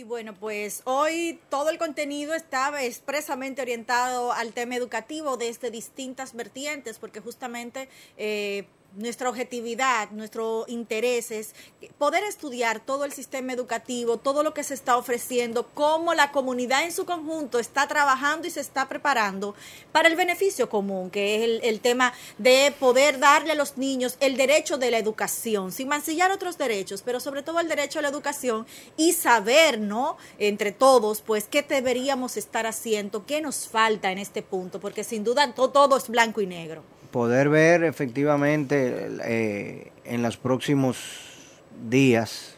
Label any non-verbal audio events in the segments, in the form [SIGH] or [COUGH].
Y bueno, pues hoy todo el contenido estaba expresamente orientado al tema educativo desde distintas vertientes, porque justamente eh, nuestra objetividad, nuestro interés es poder estudiar todo el sistema educativo, todo lo que se está ofreciendo, cómo la comunidad en su conjunto está trabajando y se está preparando para el beneficio común, que es el, el tema de poder darle a los niños el derecho de la educación, sin mancillar otros derechos, pero sobre todo el derecho a la educación y saber, ¿no? Entre todos, pues, qué deberíamos estar haciendo, qué nos falta en este punto, porque sin duda todo, todo es blanco y negro poder ver efectivamente eh, en los próximos días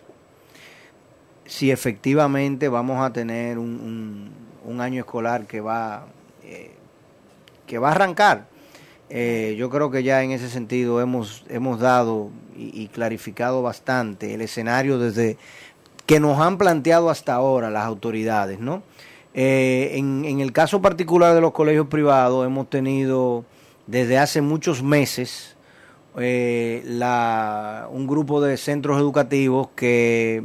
si efectivamente vamos a tener un, un, año escolar que va eh, que va a arrancar. Eh, yo creo que ya en ese sentido hemos hemos dado y, y, clarificado bastante el escenario desde que nos han planteado hasta ahora las autoridades, ¿no? en, en el caso particular de los colegios privados hemos tenido desde hace muchos meses eh, la, un grupo de centros educativos que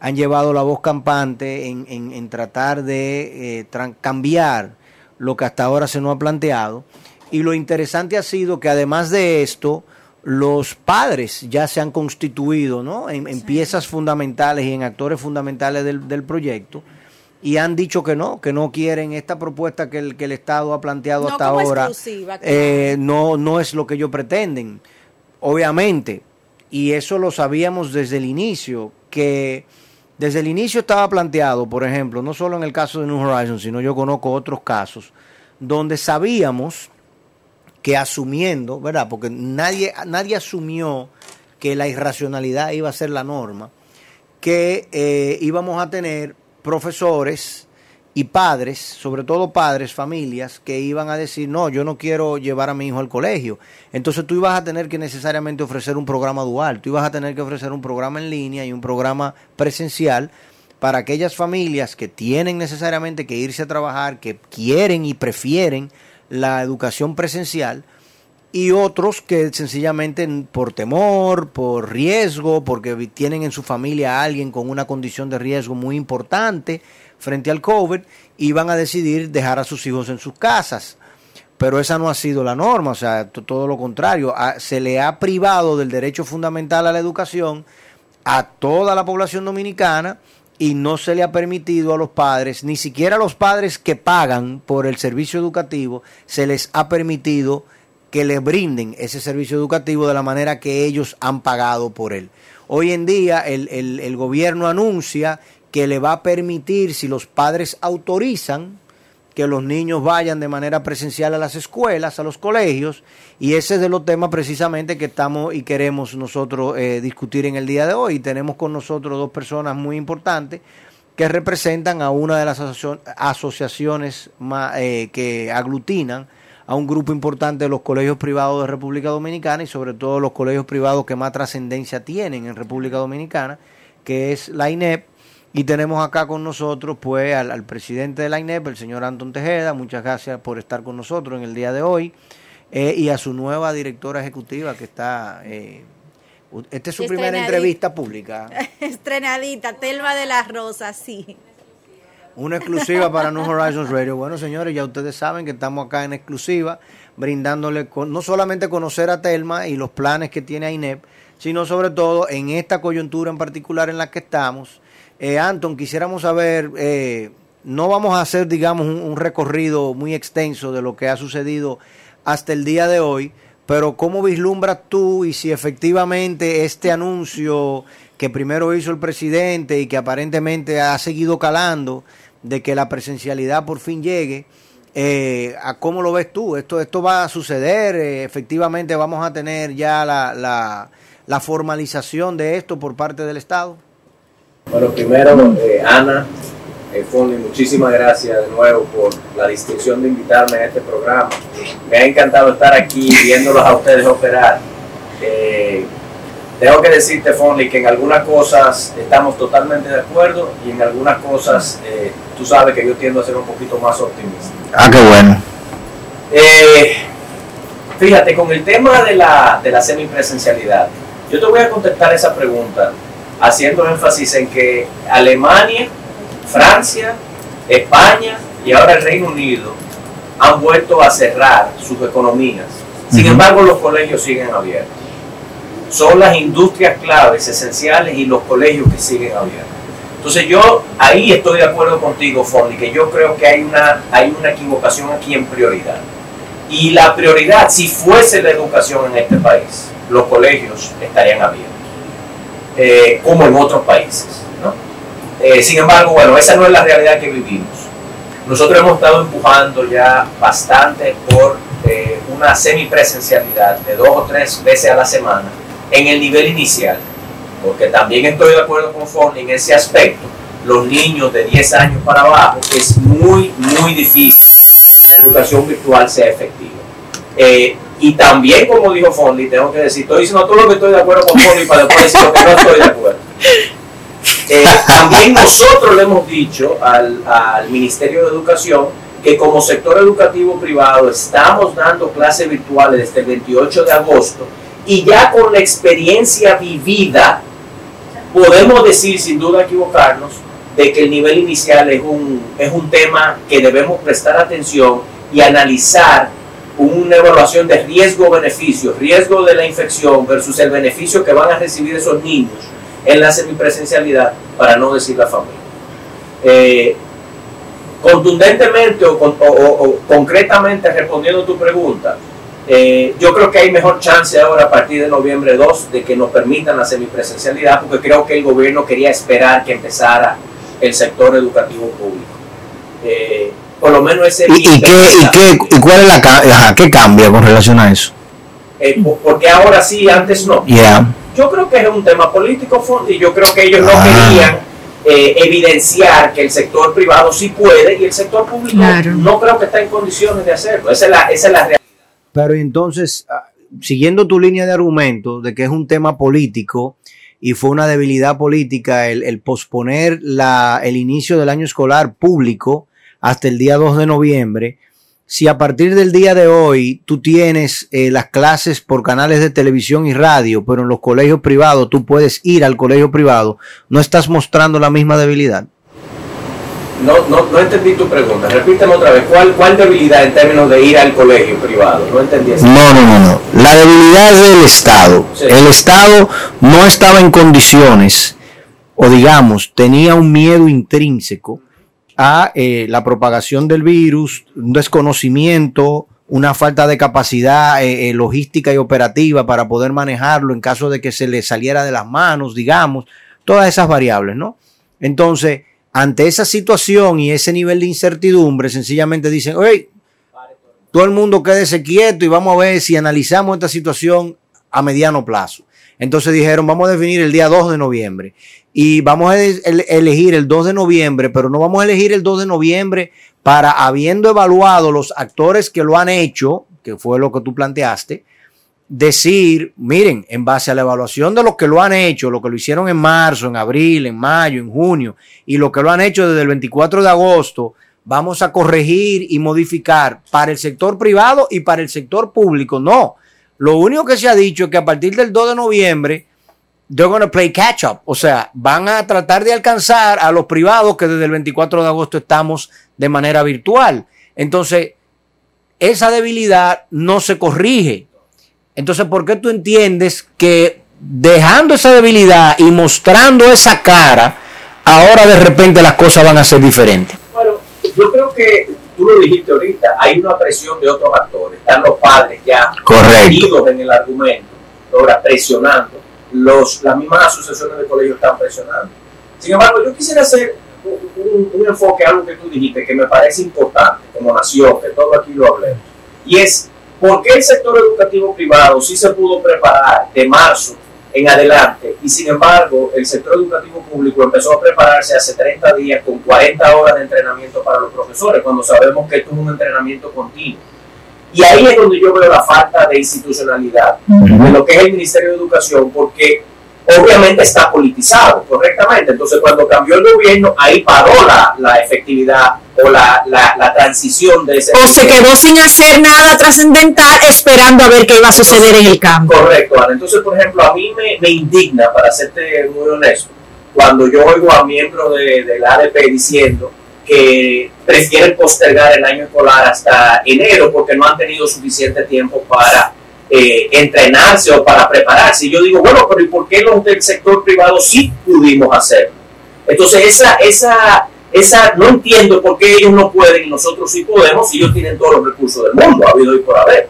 han llevado la voz campante en, en, tratar de eh, cambiar lo que hasta ahora se nos ha planteado. Y lo interesante ha sido que además de esto, los padres ya se han constituido ¿no? en, en piezas fundamentales y en actores fundamentales del, del proyecto y han dicho que no, que no quieren esta propuesta que el, que el Estado ha planteado hasta ahora. Eh, no, no es lo que ellos pretenden, obviamente. Y eso lo sabíamos desde el inicio, que desde el inicio estaba planteado, por ejemplo, no solo en el caso de New Horizons, sino yo conozco otros casos, donde sabíamos que asumiendo, ¿verdad? Porque nadie, nadie asumió que la irracionalidad iba a ser la norma, que eh, íbamos a tener profesores y padres, sobre todo padres, familias, que iban a decir, no, yo no quiero llevar a mi hijo al colegio. Entonces tú ibas a tener que necesariamente ofrecer un programa dual, tú ibas a tener que ofrecer un programa en línea y un programa presencial para aquellas familias que tienen necesariamente que irse a trabajar, que quieren y prefieren la educación presencial, y otros que sencillamente por temor, por riesgo, porque tienen en su familia a alguien con una condición de riesgo muy importante frente al COVID, iban a decidir dejar a sus hijos en sus casas. Pero esa no ha sido la norma, o sea, todo lo contrario, se le ha privado del derecho fundamental a la educación a toda la población dominicana y no se le ha permitido a los padres, ni siquiera a los padres que pagan por el servicio educativo, se les ha permitido que le brinden ese servicio educativo de la manera que ellos han pagado por él. Hoy en día el, el, gobierno anuncia que le va a permitir, si los padres autorizan, que los niños vayan de manera presencial a las escuelas, a los colegios, y ese es de los temas precisamente que estamos y queremos nosotros eh, discutir en el día de hoy. Tenemos con nosotros dos personas muy importantes que representan a una de las asociaciones eh, que aglutinan a un grupo importante de los colegios privados de República Dominicana y sobre todo los colegios privados que más trascendencia tienen en República Dominicana, que es la INEP. Y tenemos acá con nosotros pues al, presidente de la INEP, el señor Anton Tejeda. Muchas gracias por estar con nosotros en el día de hoy. Eh, y a su nueva directora ejecutiva que está... Eh, esta es su primera entrevista pública. [LAUGHS] Estrenadita, Telma de las Rosas, sí. Una exclusiva para New Horizons Radio. Bueno, señores, ya ustedes saben que estamos acá en exclusiva, brindándole no solamente conocer a Telma y los planes que tiene INEP, sino sobre todo en esta coyuntura en particular en la que estamos. Eh, Anton, quisiéramos saber, eh, no vamos a hacer, digamos, un, un recorrido muy extenso de lo que ha sucedido hasta el día de hoy, pero ¿cómo vislumbras tú y si efectivamente este anuncio que primero hizo el presidente y que aparentemente ha seguido calando, de que la presencialidad por fin llegue. Eh, ¿a ¿Cómo lo ves tú? ¿Esto, esto va a suceder? Eh, ¿Efectivamente vamos a tener ya la, la, formalización de esto por parte del Estado? Bueno, primero, eh, Ana, eh, muchísimas gracias de nuevo por la distinción de invitarme a este programa. Me ha encantado estar aquí viéndolos a ustedes operar. Tengo que decirte, Fonley, que en algunas cosas estamos totalmente de acuerdo y en algunas cosas eh, tú sabes que yo tiendo a ser un poquito más optimista. Ah, qué bueno. Eh, fíjate, con el tema de la, de la semipresencialidad, yo te voy a contestar esa pregunta haciendo énfasis en que Alemania, Francia, España y ahora el Reino Unido han vuelto a cerrar sus economías. Sin embargo, los colegios siguen abiertos. Son las industrias claves, esenciales y los colegios que siguen abiertos. Entonces yo ahí estoy de acuerdo contigo, Fonny, que yo creo que hay una, hay una equivocación aquí en prioridad. Y la prioridad, si fuese la educación en este país, los colegios estarían abiertos, eh, como en otros países. Eh, sin embargo, bueno, esa no es la realidad que vivimos. Nosotros hemos estado empujando ya bastante por eh, una semipresencialidad de dos o tres veces a la semana en el nivel inicial, porque también estoy de acuerdo con Fonny en ese aspecto. Los niños de 10 años para abajo, es muy, muy difícil la educación virtual sea efectiva. Eh, y también, como dijo Fondy, tengo que decir, estoy diciendo todo lo que estoy de acuerdo con Fondy para después decir lo que no estoy de acuerdo. Eh, también nosotros le hemos dicho al, al, Ministerio de Educación que como sector educativo privado estamos dando clases virtuales desde el 28 de agosto y ya con la experiencia vivida podemos decir sin duda equivocarnos de que el nivel inicial es un, es un tema que debemos prestar atención y analizar una evaluación de riesgo-beneficio, riesgo de la infección versus el beneficio que van a recibir esos niños en la semipresencialidad, para no decir la familia. Eh, contundentemente o, concretamente respondiendo a tu pregunta, eh, yo creo que hay mejor chance ahora a partir de noviembre 2 de que nos permitan la semipresencialidad, porque creo que el gobierno quería esperar que empezara el sector educativo público. Eh, por lo menos ese... ¿Y, y, qué, y, cuál es la qué cambia con relación a eso? porque ahora sí, antes no. Yeah. Yo creo que es un tema político, y yo creo que ellos no ah. querían eh, evidenciar que el sector privado sí puede y el sector público no creo que está en condiciones de hacerlo. Esa es la, esa es la realidad. Pero entonces, ah, siguiendo tu línea de argumento de que es un tema político y fue una debilidad política el, posponer la, el inicio del año escolar público hasta el día 2 de noviembre, si a partir del día de hoy tú tienes eh, las clases por canales de televisión y radio, pero en los colegios privados tú puedes ir al colegio privado, ¿no estás mostrando la misma debilidad? No, no, no entendí tu pregunta. Repíteme otra vez. ¿Cuál, ¿Cuál debilidad en términos de ir al colegio privado? No entendí eso. No, no, no, no. La debilidad es del Estado. El Estado no estaba en condiciones, o digamos, tenía un miedo intrínseco a eh, la propagación del virus, un desconocimiento, una falta de capacidad eh, eh, logística y operativa para poder manejarlo en caso de que se le saliera de las manos, digamos, todas esas variables, ¿no? Entonces, ante esa situación y ese nivel de incertidumbre, sencillamente dicen, oye, todo el mundo quédese quieto y vamos a ver si analizamos esta situación a mediano plazo. Entonces dijeron, vamos a definir el día 2 de noviembre y vamos a elegir el 2 de noviembre, pero no vamos a elegir el 2 de noviembre para, habiendo evaluado los actores que lo han hecho, que fue lo que tú planteaste, decir, miren, en base a la evaluación de los que lo han hecho, lo que lo hicieron en marzo, en abril, en mayo, en junio, y lo que lo han hecho desde el 24 de agosto, vamos a corregir y modificar para el sector privado y para el sector público. No, lo único que se ha dicho es que a partir del 2 de noviembre they're going to play catch up. O sea, van a tratar de alcanzar a los privados que desde el 24 de agosto estamos de manera virtual. Entonces, esa debilidad no se corrige. Entonces, ¿por qué tú entiendes que dejando esa debilidad y mostrando esa cara, ahora de repente las cosas van a ser diferentes? Bueno, yo creo que tú lo dijiste ahorita, hay una presión de otros actores. Están los padres ya Correcto. en el argumento, ahora presionando los, las mismas asociaciones de colegios están presionando. Sin embargo, yo quisiera hacer un, un, enfoque, algo que tú dijiste, que me parece importante como nación, que todo aquí lo hablemos, y es por qué el sector educativo privado sí se pudo preparar de marzo en adelante. Y sin embargo, el sector educativo público empezó a prepararse hace 30 días con 40 horas de entrenamiento para los profesores, cuando sabemos que esto es un entrenamiento continuo. Y ahí es donde yo veo la falta de institucionalidad de lo que es el Ministerio de Educación, porque obviamente está politizado correctamente. Entonces, cuando cambió el gobierno, ahí paró la, la efectividad o la, la, la, transición de ese. O se quedó sin hacer nada trascendental esperando a ver qué iba a suceder en el campo. Correcto, Ana. Entonces, por ejemplo, a mí me, me indigna, para serte muy honesto, cuando yo oigo a miembros de, de la ADP diciendo que prefieren postergar el año escolar hasta enero porque no han tenido suficiente tiempo para eh, entrenarse o para prepararse. Y yo digo, bueno, pero ¿y por qué los del sector privado sí pudimos hacerlo? Entonces, esa, esa, esa, no entiendo por qué ellos no pueden y nosotros sí podemos, si ellos tienen todos los recursos del mundo, ha habido y por haber.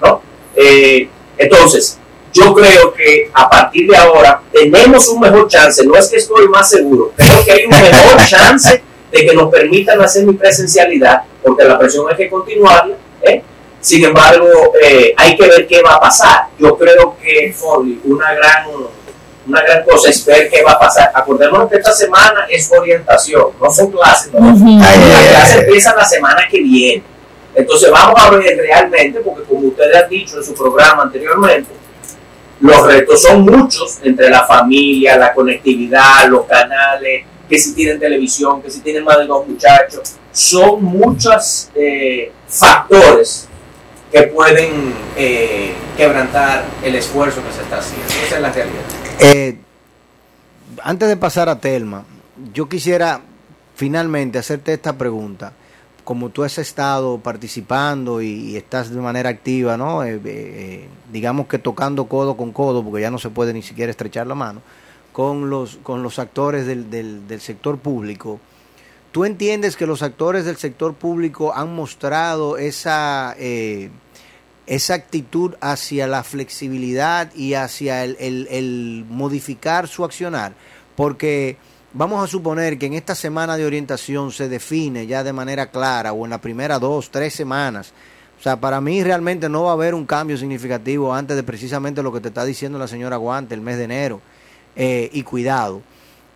¿no? Eh, entonces, yo creo que a partir de ahora tenemos un mejor chance, no es que estoy más seguro, creo que hay un mejor [LAUGHS] chance de que nos permitan hacer mi presencialidad, porque la presión hay que continuarla. ¿eh? Sin embargo, eh, hay que ver qué va a pasar. Yo creo que, Foley, una gran, una gran cosa es ver qué va a pasar. Acordémonos que esta semana es orientación, no son clases. ¿no? Uh -huh. Las clases empiezan la semana que viene. Entonces vamos a ver realmente, porque como ustedes han dicho en su programa anteriormente, los retos son muchos entre la familia, la conectividad, los canales, que si tienen televisión, que si tienen más de dos muchachos. Son muchos eh, factores que pueden eh, quebrantar el esfuerzo que se está haciendo. Esa es la realidad. Eh, antes de pasar a Telma, yo quisiera finalmente hacerte esta pregunta. Como tú has estado participando y, estás de manera activa, ¿no? Eh, eh, digamos que tocando codo con codo, porque ya no se puede ni siquiera estrechar la mano, con los, con los actores del, del, del sector público. ¿Tú entiendes que los actores del sector público han mostrado esa, eh, esa actitud hacia la flexibilidad y hacia el, el, modificar su accionar? Porque vamos a suponer que en esta semana de orientación se define ya de manera clara o en la primera dos, tres semanas. O sea, para mí realmente no va a haber un cambio significativo antes de precisamente lo que te está diciendo la señora Guante, el mes de enero. Eh, y cuidado,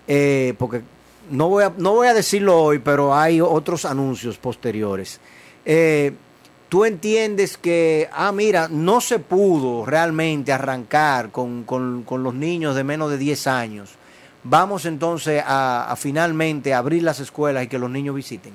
eh, porque no voy, a, no voy a decirlo hoy, pero hay otros anuncios posteriores. Eh, Tú entiendes que, ah, mira, no se pudo realmente arrancar con, con, los niños de menos de 10 años. Vamos entonces a, finalmente abrir las escuelas y que los niños visiten.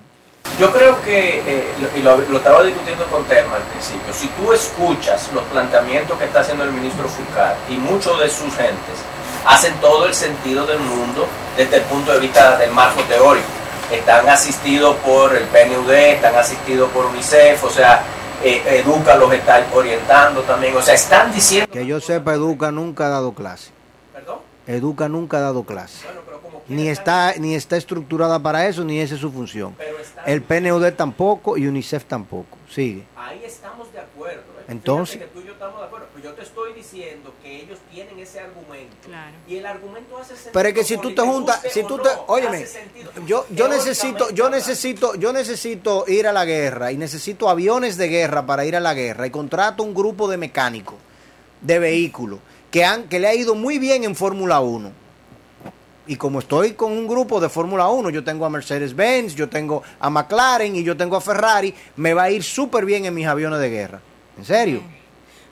Yo creo que, eh, y lo, lo, estaba discutiendo con Terma al principio, si tú escuchas los planteamientos que está haciendo el ministro Fulcar y muchos de sus gentes, hacen todo el sentido del mundo desde el punto de vista del marco teórico. Están asistidos por el PNUD, están asistidos por UNICEF, o sea, eh, Educa los está orientando también, o sea, están diciendo... Que yo sepa, Educa nunca ha dado clase. ¿Perdón? Educa nunca ha dado clase. Bueno, ni está ni está estructurada para eso ni esa es su función. El PNUD tampoco y UNICEF tampoco. Sigue. Ahí estamos de acuerdo. Entonces, que tú y yo estamos de acuerdo. Pero yo te estoy diciendo que ellos tienen ese argumento. Claro. Y el argumento hace sentido. Pero es que si tú te juntas, si tú te, no, óyeme, yo yo necesito yo necesito yo necesito ir a la guerra y necesito aviones de guerra para ir a la guerra y contrato un grupo de mecánicos de vehículos que han que le ha ido muy bien en Fórmula 1 y como estoy con un grupo de Fórmula 1, yo tengo a Mercedes-Benz, yo tengo a McLaren y yo tengo a Ferrari, me va a ir súper bien en mis aviones de guerra. ¿En serio?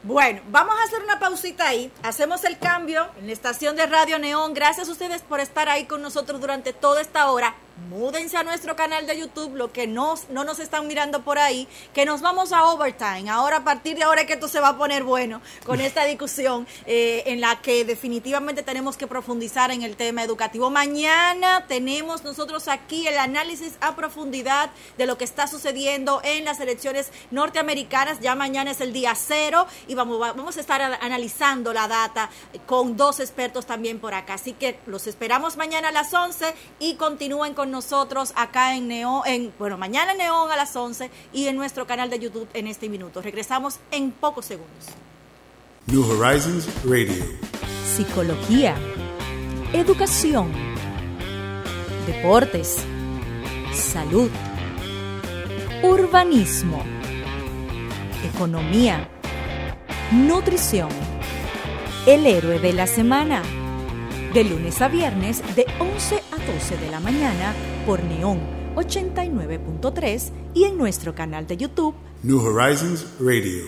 Bueno, vamos a hacer una pausita ahí. Hacemos el cambio en la estación de Radio Neón. Gracias a ustedes por estar ahí con nosotros durante toda esta hora. Múdense a nuestro canal de YouTube, lo que no, no nos están mirando por ahí, que nos vamos a overtime. Ahora, a partir de ahora es que esto se va a poner bueno con esta discusión eh, en la que definitivamente tenemos que profundizar en el tema educativo. Mañana tenemos nosotros aquí el análisis a profundidad de lo que está sucediendo en las elecciones norteamericanas. Ya mañana es el día cero y vamos, vamos a estar analizando la data con dos expertos también por acá. Así que los esperamos mañana a las 11 y continúen con nosotros acá en Neón, en, bueno, mañana en Neón a las 11 y en nuestro canal de YouTube en este minuto. Regresamos en pocos segundos. New Horizons Radio. Psicología, educación, deportes, salud, urbanismo, economía, nutrición el héroe de la semana. De lunes a viernes de 11 a 12 de la mañana por Neón 89.3 y en nuestro canal de YouTube New Horizons Radio.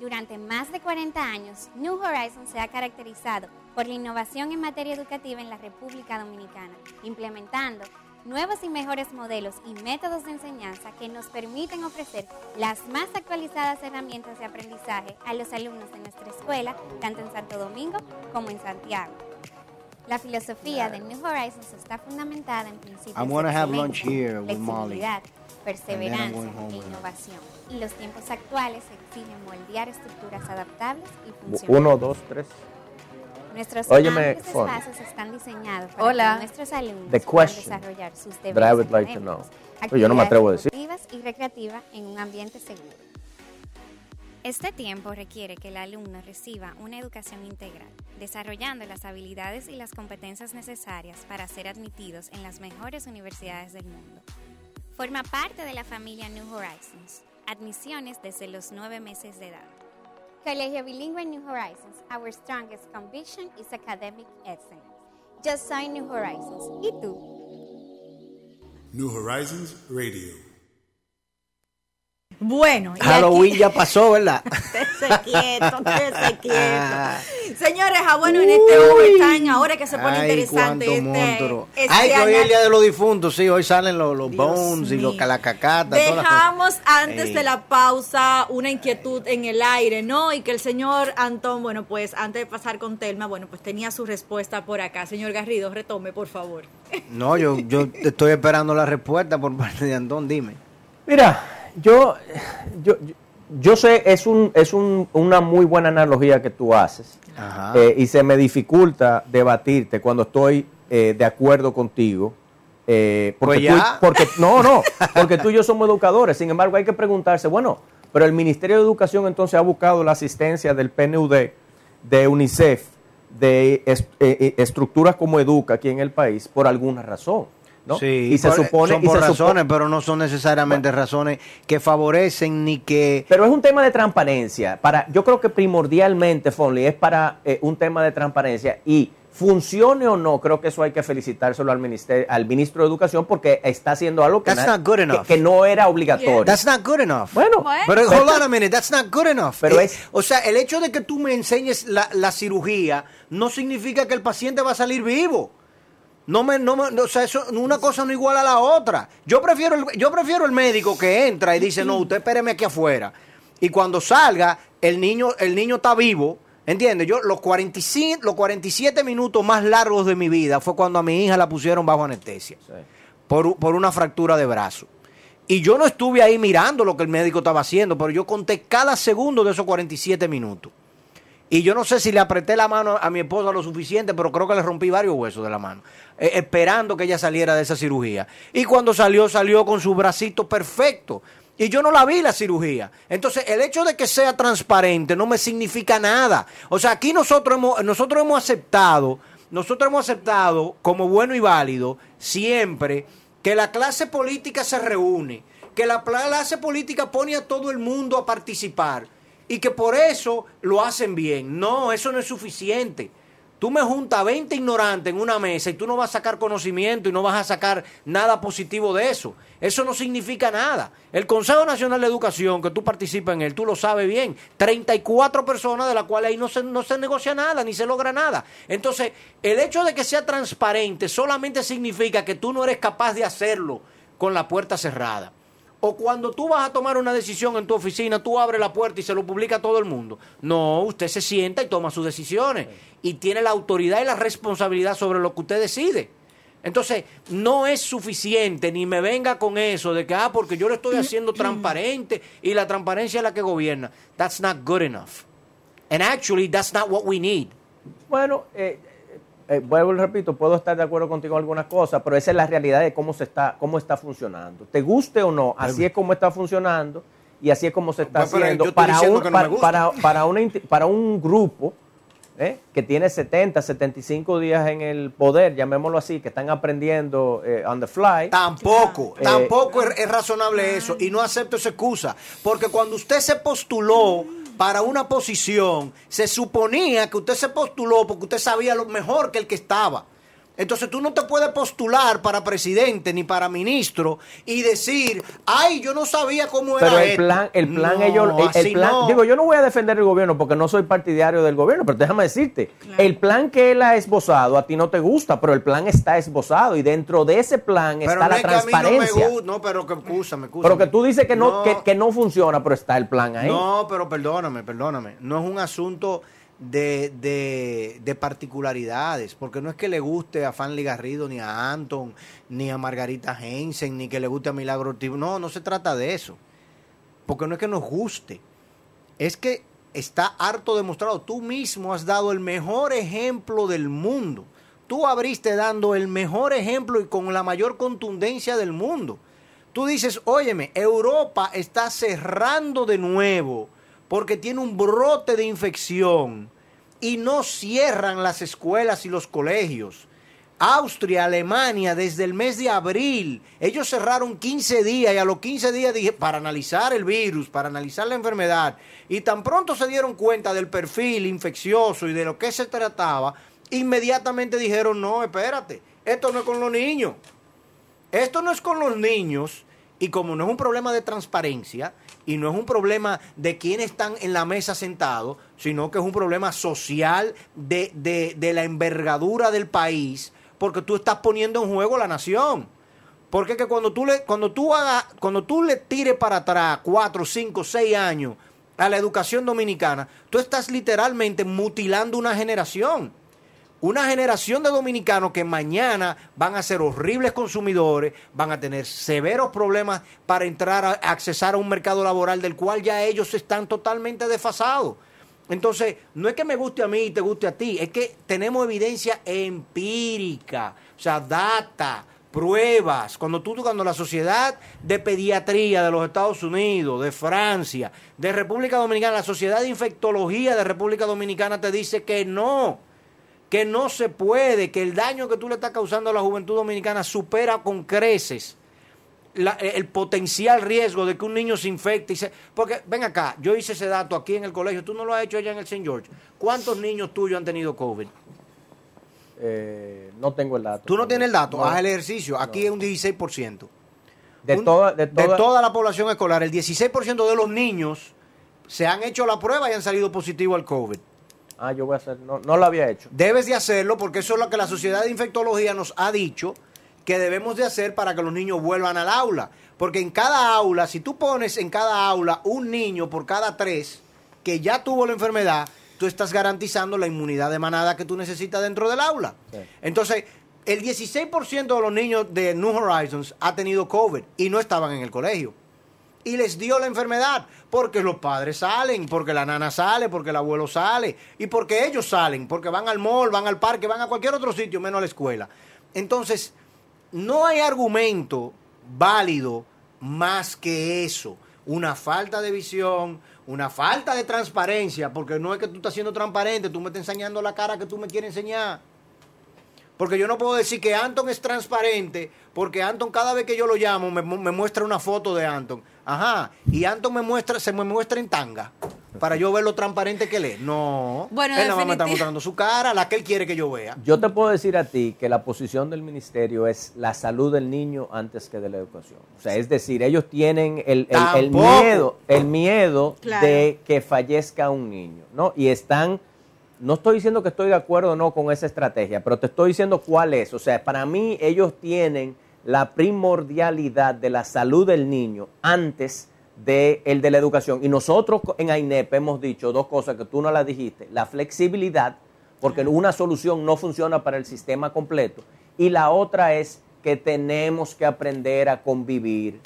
Durante más de 40 años, New Horizons se ha caracterizado por la innovación en materia educativa en la República Dominicana, implementando nuevos y mejores modelos y métodos de enseñanza que nos permiten ofrecer las más actualizadas herramientas de aprendizaje a los alumnos de nuestra escuela, tanto en Santo Domingo como en Santiago. La filosofía de New Horizons está fundamentada en principios I'm gonna de have lunch excelencia, here with Molly. flexibilidad, perseverancia e innovación. Y los tiempos actuales exigen moldear estructuras adaptables y funcionales. Uno, dos, tres. Nuestros Óyeme, Fon. espacios están diseñados para Hola. que nuestros alumnos The puedan question desarrollar sus that I deberes would like to know. Yo no me atrevo a decir. y recreativas en un ambiente seguro. Este tiempo requiere que el alumno reciba una educación integral, desarrollando las habilidades y las competencias necesarias para ser admitidos en las mejores universidades del mundo. Forma parte de la familia New Horizons. Admisiones desde los nueve meses de edad. Colegio Bilingüe New Horizons. Our strongest conviction is academic excellence. Just sign New Horizons. ¿Y tú? New Horizons Radio. Bueno, y Halloween aquí- ya pasó, ¿verdad? [LAUGHS] Estése quieto, estése [LAUGHS] quieto. Señores, ah, bueno, en este overtime, ahora que se pone Ay, interesante cuánto este, este Ay, que hoy es el día de los difuntos, sí, hoy salen los, los bones y los calacacatas. todas las cosas. Dejamos antes Ey. de la pausa una inquietud en el aire, ¿no? Y que el señor Antón, bueno, pues antes de pasar con Telma, bueno, pues tenía su respuesta por acá. Señor Garrido, retome, por favor. No, yo, yo [LAUGHS] estoy esperando la respuesta por parte de Antón, dime. Mira, yo, yo, yo- sé, es, un, es un- una muy buena analogía que tú haces. Ajá. Eh, y se me dificulta debatirte cuando estoy eh, de acuerdo contigo. eh, porque Pues tú- porque, no, no, porque tú y yo somos educadores. Sin embargo, hay que preguntarse, bueno, pero el Ministerio de Educación entonces ha buscado la asistencia del PNUD, de UNICEF, de est- eh, estructuras como Educa aquí en el país por alguna razón. ¿No? Sí, y se por- supone son y por se supo- razones, pero no son necesariamente razones que favorecen ni que... Pero es un tema de transparencia. Para, yo creo que primordialmente, Fonley, es para eh, un tema de transparencia y funcione o no, creo que eso hay que felicitárselo al ministerio, al ministro de Educación porque está haciendo algo que, That's na- not good que- enough. que no era obligatorio. That's not good enough. bueno. Pero hold on a minute, that's not good enough. Pero Eh, es- o sea, el hecho de que tú me enseñes la, la cirugía no significa que el paciente va a salir vivo. No me, no me- o sea, eso, una cosa no igual a la otra. Yo prefiero, el, yo prefiero el médico que entra y dice, no, usted espéreme aquí afuera. Y cuando salga, el niño, el niño está vivo. ¿Entiendes? Yo, los, 45, los 47 minutos más largos de mi vida fue cuando a mi hija la pusieron bajo anestesia Sí. por, por una fractura de brazo. Y yo no estuve ahí mirando lo que el médico estaba haciendo, pero yo conté cada segundo de esos 47 minutos. Y yo no sé si le apreté la mano a mi esposa lo suficiente, pero creo que le rompí varios huesos de la mano, eh, esperando que ella saliera de esa cirugía. Y cuando salió, salió con su bracito perfecto. Y yo no la vi la cirugía. Entonces, el hecho de que sea transparente no me significa nada. O sea, aquí nosotros hemos, nosotros hemos aceptado, nosotros hemos aceptado como bueno y válido siempre que la clase política se reúne, que la clase política pone a todo el mundo a participar y que por eso lo hacen bien. No, eso no es suficiente. Tú me juntas 20 ignorantes en una mesa y tú no vas a sacar conocimiento y no vas a sacar nada positivo de eso. Eso no significa nada. El Consejo Nacional de Educación, que tú participas en él, tú lo sabes bien. 34 personas de las cuales ahí no se, no se negocia nada, ni se logra nada. Entonces, el hecho de que sea transparente solamente significa que tú no eres capaz de hacerlo con la puerta cerrada. O cuando tú vas a tomar una decisión en tu oficina, tú abres la puerta y se lo publica a todo el mundo. No, usted se sienta y toma sus decisiones. Y tiene la autoridad y la responsabilidad sobre lo que usted decide. Entonces, no es suficiente, ni me venga con eso de que, ah, porque yo lo estoy haciendo transparente y la transparencia es la que gobierna. That's not good enough. And actually, that's not what we need. Bueno, eh, eh, vuelvo y repito, puedo estar de acuerdo contigo en algunas cosas, pero esa es la realidad de cómo se está, cómo está funcionando. Te guste o no, así es como está funcionando y así es como se está haciendo para un, que no me para, gusta. para, para una inti- para un grupo ¿eh? que tiene 70, 75 días en el poder, llamémoslo así, que están aprendiendo eh, on the fly. Tampoco, Eh, tampoco es, es razonable eso. Y no acepto esa excusa. Porque cuando usted se postuló para una posición, se suponía que usted se postuló porque usted sabía lo mejor que el que estaba. Entonces tú no te puedes postular para presidente ni para ministro y decir, ay, yo no sabía cómo era Pero el esto". plan, el plan No, ellos, el- plan, no. digo, yo no voy a defender el gobierno porque no soy partidario del gobierno, pero déjame decirte, el plan que él ha esbozado a ti no te gusta, pero el plan está esbozado y dentro de ese plan Pero está no la es que a mí no me transparencia. gusta. No, pero que excúsame, pero que tú dices que no, No. Que, que no funciona, pero está el plan ahí. No, pero perdóname, perdóname. No es un asunto de, de, de particularidades, porque no es que le guste a Fanny Garrido, ni a Anton, ni a Margarita Hensen, ni que le guste a Milagro Ortiz. No, no se trata de eso. Porque no es que nos guste. Es que está harto demostrado. Tú mismo has dado el mejor ejemplo del mundo. Tú abriste dando el mejor ejemplo y con la mayor contundencia del mundo. Tú dices, óyeme, Europa está cerrando de nuevo porque tiene un brote de infección y no cierran las escuelas y los colegios. Austria, Alemania, desde el mes de abril, ellos cerraron 15 días y a los 15 días dije, para analizar el virus, para analizar la enfermedad, y tan pronto se dieron cuenta del perfil infeccioso y de lo que se trataba, inmediatamente dijeron, no, espérate, esto no es con los niños. Esto no es con los niños y como no es un problema de transparencia y no es un problema de quiénes están en la mesa sentados, sino que es un problema social de, de- de la envergadura del país, porque tú estás poniendo en juego la nación. Porque que cuando tú le, cuando tú hagas, cuando tú le tires para atrás cuatro, cinco, seis años a la educación dominicana, tú estás literalmente mutilando una generación una generación de dominicanos que mañana van a ser horribles consumidores, van a tener severos problemas para entrar a accesar a un mercado laboral del cual ya ellos están totalmente desfasados. Entonces, no es que me guste a mí y te guste a ti, es que tenemos evidencia empírica, o sea, data, pruebas. Cuando tú, cuando la sociedad de pediatría de los Estados Unidos, de Francia, de República Dominicana, la sociedad de infectología de República Dominicana te dice que no, que no se puede, que el daño que tú le estás causando a la juventud dominicana supera con creces la- el potencial riesgo de que un niño se infecte. Y se, porque, ven acá, yo hice ese dato aquí en el colegio, tú no lo has hecho allá en el St. George. ¿Cuántos niños tuyos han tenido COVID? Eh, no tengo el dato. Tú no tienes el dato, No. haz el ejercicio. Aquí es un 16%. De, Un- toda, de, de toda- toda la población escolar, el 16% de los niños se han hecho la prueba y han salido positivos al COVID. Ah, yo voy a hacer. No, no lo había hecho. Debes de hacerlo porque eso es lo que la Sociedad de Infectología nos ha dicho que debemos de hacer para que los niños vuelvan al aula. Porque en cada aula, si tú pones en cada aula un niño por cada tres que ya tuvo la enfermedad, tú estás garantizando la inmunidad de manada que tú necesitas dentro del aula. Sí. Entonces, el 16% de los niños de New Horizons ha tenido COVID y no estaban en el colegio y les dio la enfermedad porque los padres salen, porque la nana sale, porque el abuelo sale y porque ellos salen, porque van al mall, van al parque, van a cualquier otro sitio menos a la escuela. Entonces, no hay argumento válido más que eso. Una falta de visión, una falta de transparencia, porque no es que tú estás siendo transparente, tú me estás enseñando la cara que tú me quieres enseñar. Porque yo no puedo decir que Anton es transparente, porque Anton cada vez que yo lo llamo me, mu- me muestra una foto de Anton. Ajá, y Anton me muestra, se me muestra en tanga, para yo ver lo transparente que él es. No, Bueno, él nada más me está mostrando su cara, la que él quiere que yo vea. Yo te puedo decir a ti que la posición del ministerio es la salud del niño antes que de la educación. O sea, es decir, ellos tienen el, el- miedo, el miedo Claro. de que fallezca un niño, ¿no? Y están, no estoy diciendo que estoy de acuerdo o no con esa estrategia, pero te estoy diciendo cuál es. O sea, para mí ellos tienen la primordialidad de la salud del niño antes de el de la educación. Y nosotros en AINEP hemos dicho dos cosas que tú no las dijiste. La flexibilidad, porque una solución no funciona para el sistema completo. Y la otra es que tenemos que aprender a convivir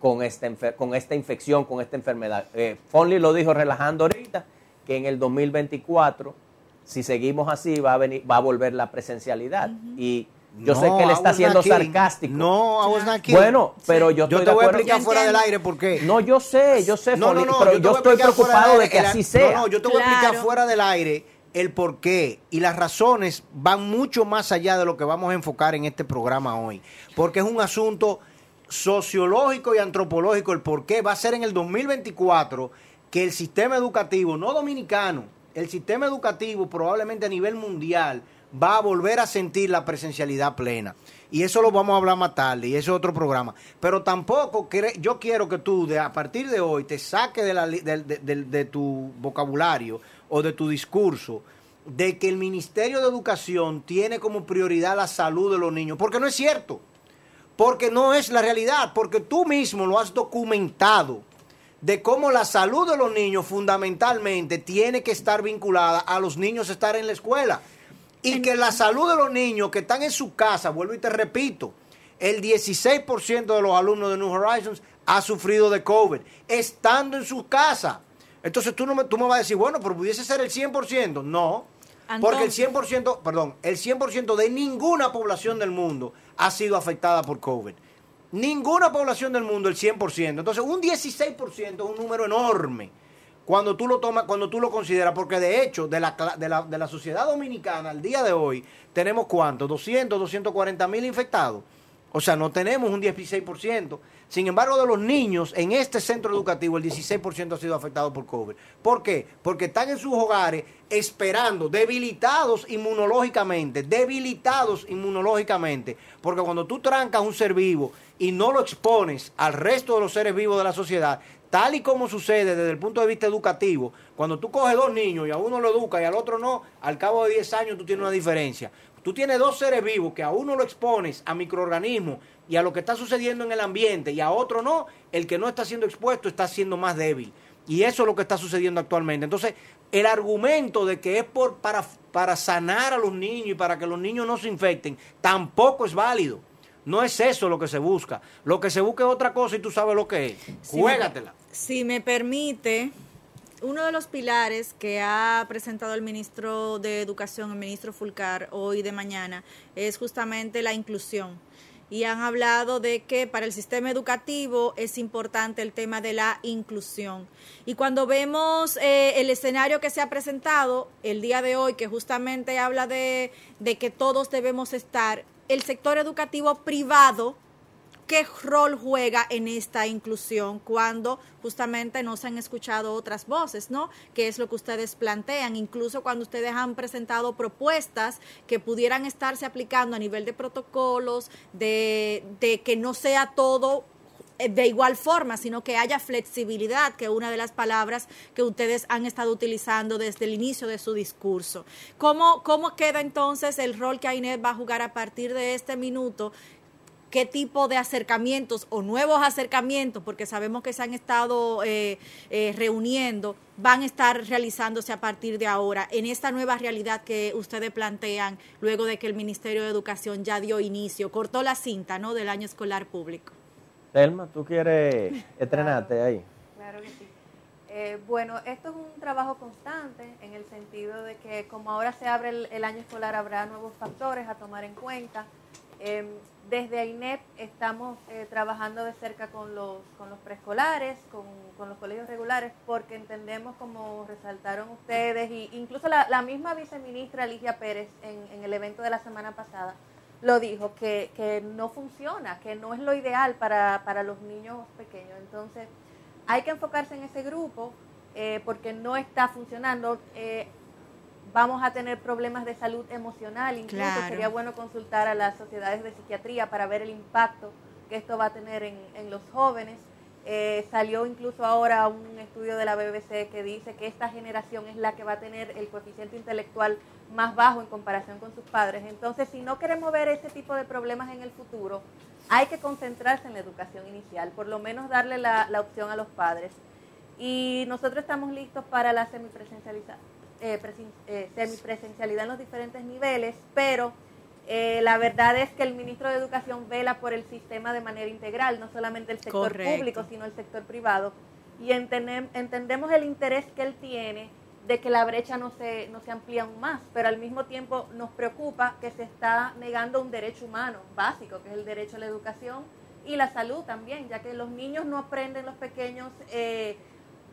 con esta, con esta infección, con esta enfermedad. Eh, Fonley lo dijo relajando ahorita, que en el 2024, si seguimos así, va a, venir, va a volver la presencialidad. Y yo sé que él está siendo sarcástico. No, I was not. Bueno, pero yo Yo estoy te de voy a explicar Yo fuera del aire por qué. No, yo sé, yo sé, No, no, no, pero te yo, estoy preocupado de que así sea. No, no, yo te voy a explicar fuera del aire el por qué y las razones van mucho más allá de lo que vamos a enfocar en este programa hoy, porque es un asunto sociológico y antropológico, el por qué va a ser en el 2024 que el sistema educativo, no dominicano, el sistema educativo probablemente a nivel mundial va a volver a sentir la presencialidad plena. Y eso lo vamos a hablar más tarde, y eso es otro programa. Pero tampoco yo quiero que tú, de, a partir de hoy, te saques de, tu vocabulario o de tu discurso de que el Ministerio de Educación tiene como prioridad la salud de los niños, porque no es cierto, porque no es la realidad, porque tú mismo lo has documentado de cómo la salud de los niños fundamentalmente tiene que estar vinculada a los niños estar en la escuela. Y que la salud de los niños que están en su casa, vuelvo y te repito, el 16% de los alumnos de New Horizons ha sufrido de COVID, estando en su casa. Entonces tú, no me, tú me vas a decir, bueno, pero pudiese ser el 100%. No, porque el 100%, perdón, el 100% de ninguna población del mundo ha sido afectada por COVID. Ninguna población del mundo el 100%. Entonces un 16% es un número enorme cuando tú lo tomas, cuando tú lo consideras, porque de hecho, de la, de la, de la sociedad dominicana al día de hoy, tenemos cuánto, 200, 240 mil infectados. O sea, no tenemos un 16%. Sin embargo, de los niños en este centro educativo, el 16% ha sido afectado por COVID. ¿Por qué? Porque están en sus hogares esperando, debilitados inmunológicamente, debilitados inmunológicamente. Porque cuando tú trancas un ser vivo y no lo expones al resto de los seres vivos de la sociedad, tal y como sucede desde el punto de vista educativo, cuando tú coges dos niños y a uno lo educa y al otro no, al cabo de 10 años tú tienes una diferencia. Tú tienes dos seres vivos que a uno lo expones a microorganismos y a lo que está sucediendo en el ambiente y a otro no, el que no está siendo expuesto está siendo más débil. Y eso es lo que está sucediendo actualmente. Entonces, el argumento de que es por, para, para sanar a los niños y para que los niños no se infecten, tampoco es válido. No es eso lo que se busca. Lo que se busca es otra cosa y tú sabes lo que es. Juégatela. Si me permite, uno de los pilares que ha presentado el ministro de Educación, el ministro Fulcar, hoy de mañana, es justamente la inclusión. Y han hablado de que para el sistema educativo es importante el tema de la inclusión. Y cuando vemos eh, el escenario que se ha presentado el día de hoy, que justamente habla de, de que todos debemos estar el sector educativo privado qué rol juega en esta inclusión cuando justamente no se han escuchado otras voces, ¿no? ¿Qué es lo que ustedes plantean? Incluso cuando ustedes han presentado propuestas que pudieran estarse aplicando a nivel de protocolos, de, de que no sea todo de igual forma, sino que haya flexibilidad, que es una de las palabras que ustedes han estado utilizando desde el inicio de su discurso. ¿Cómo, cómo queda entonces el rol que AINET va a jugar a partir de este minuto? qué tipo de acercamientos o nuevos acercamientos, porque sabemos que se han estado eh, eh, reuniendo, van a estar realizándose a partir de ahora en esta nueva realidad que ustedes plantean luego de que el Ministerio de Educación ya dio inicio, cortó la cinta ¿no? del año escolar público. Telma, ¿tú quieres estrenarte ahí? Claro que sí. Eh, bueno, esto es un trabajo constante en el sentido de que como ahora se abre el, año escolar habrá nuevos factores a tomar en cuenta. Em, desde AINEP estamos eh, trabajando de cerca con los, con los preescolares, con, con, los colegios regulares, porque entendemos, como resaltaron ustedes, e incluso la, la misma viceministra Ligia Pérez en, en el evento de la semana pasada, lo dijo, que, que no funciona, que no es lo ideal para, para, los niños pequeños. Entonces, hay que enfocarse en ese grupo eh, porque no está funcionando. Eh, vamos a tener problemas de salud emocional, incluso sería bueno consultar a las sociedades de psiquiatría para ver el impacto que esto va a tener en, en los jóvenes. Eh, salió incluso ahora un estudio de la BBC que dice que esta generación es la que va a tener el coeficiente intelectual más bajo en comparación con sus padres. Entonces, si no queremos ver ese tipo de problemas en el futuro, hay que concentrarse en la educación inicial, por lo menos darle la, opción a los padres. Y nosotros estamos listos para la eh, eh, semipresencialidad en los diferentes niveles, pero eh, la verdad es que el ministro de Educación vela por el sistema de manera integral, no solamente el sector público, sino el sector privado. Y entendemos el interés que él tiene de que la brecha no se, no se amplíe aún más, pero al mismo tiempo nos preocupa que se está negando un derecho humano básico, que es el derecho a la educación y la salud también, ya que los niños no aprenden, los pequeños, eh,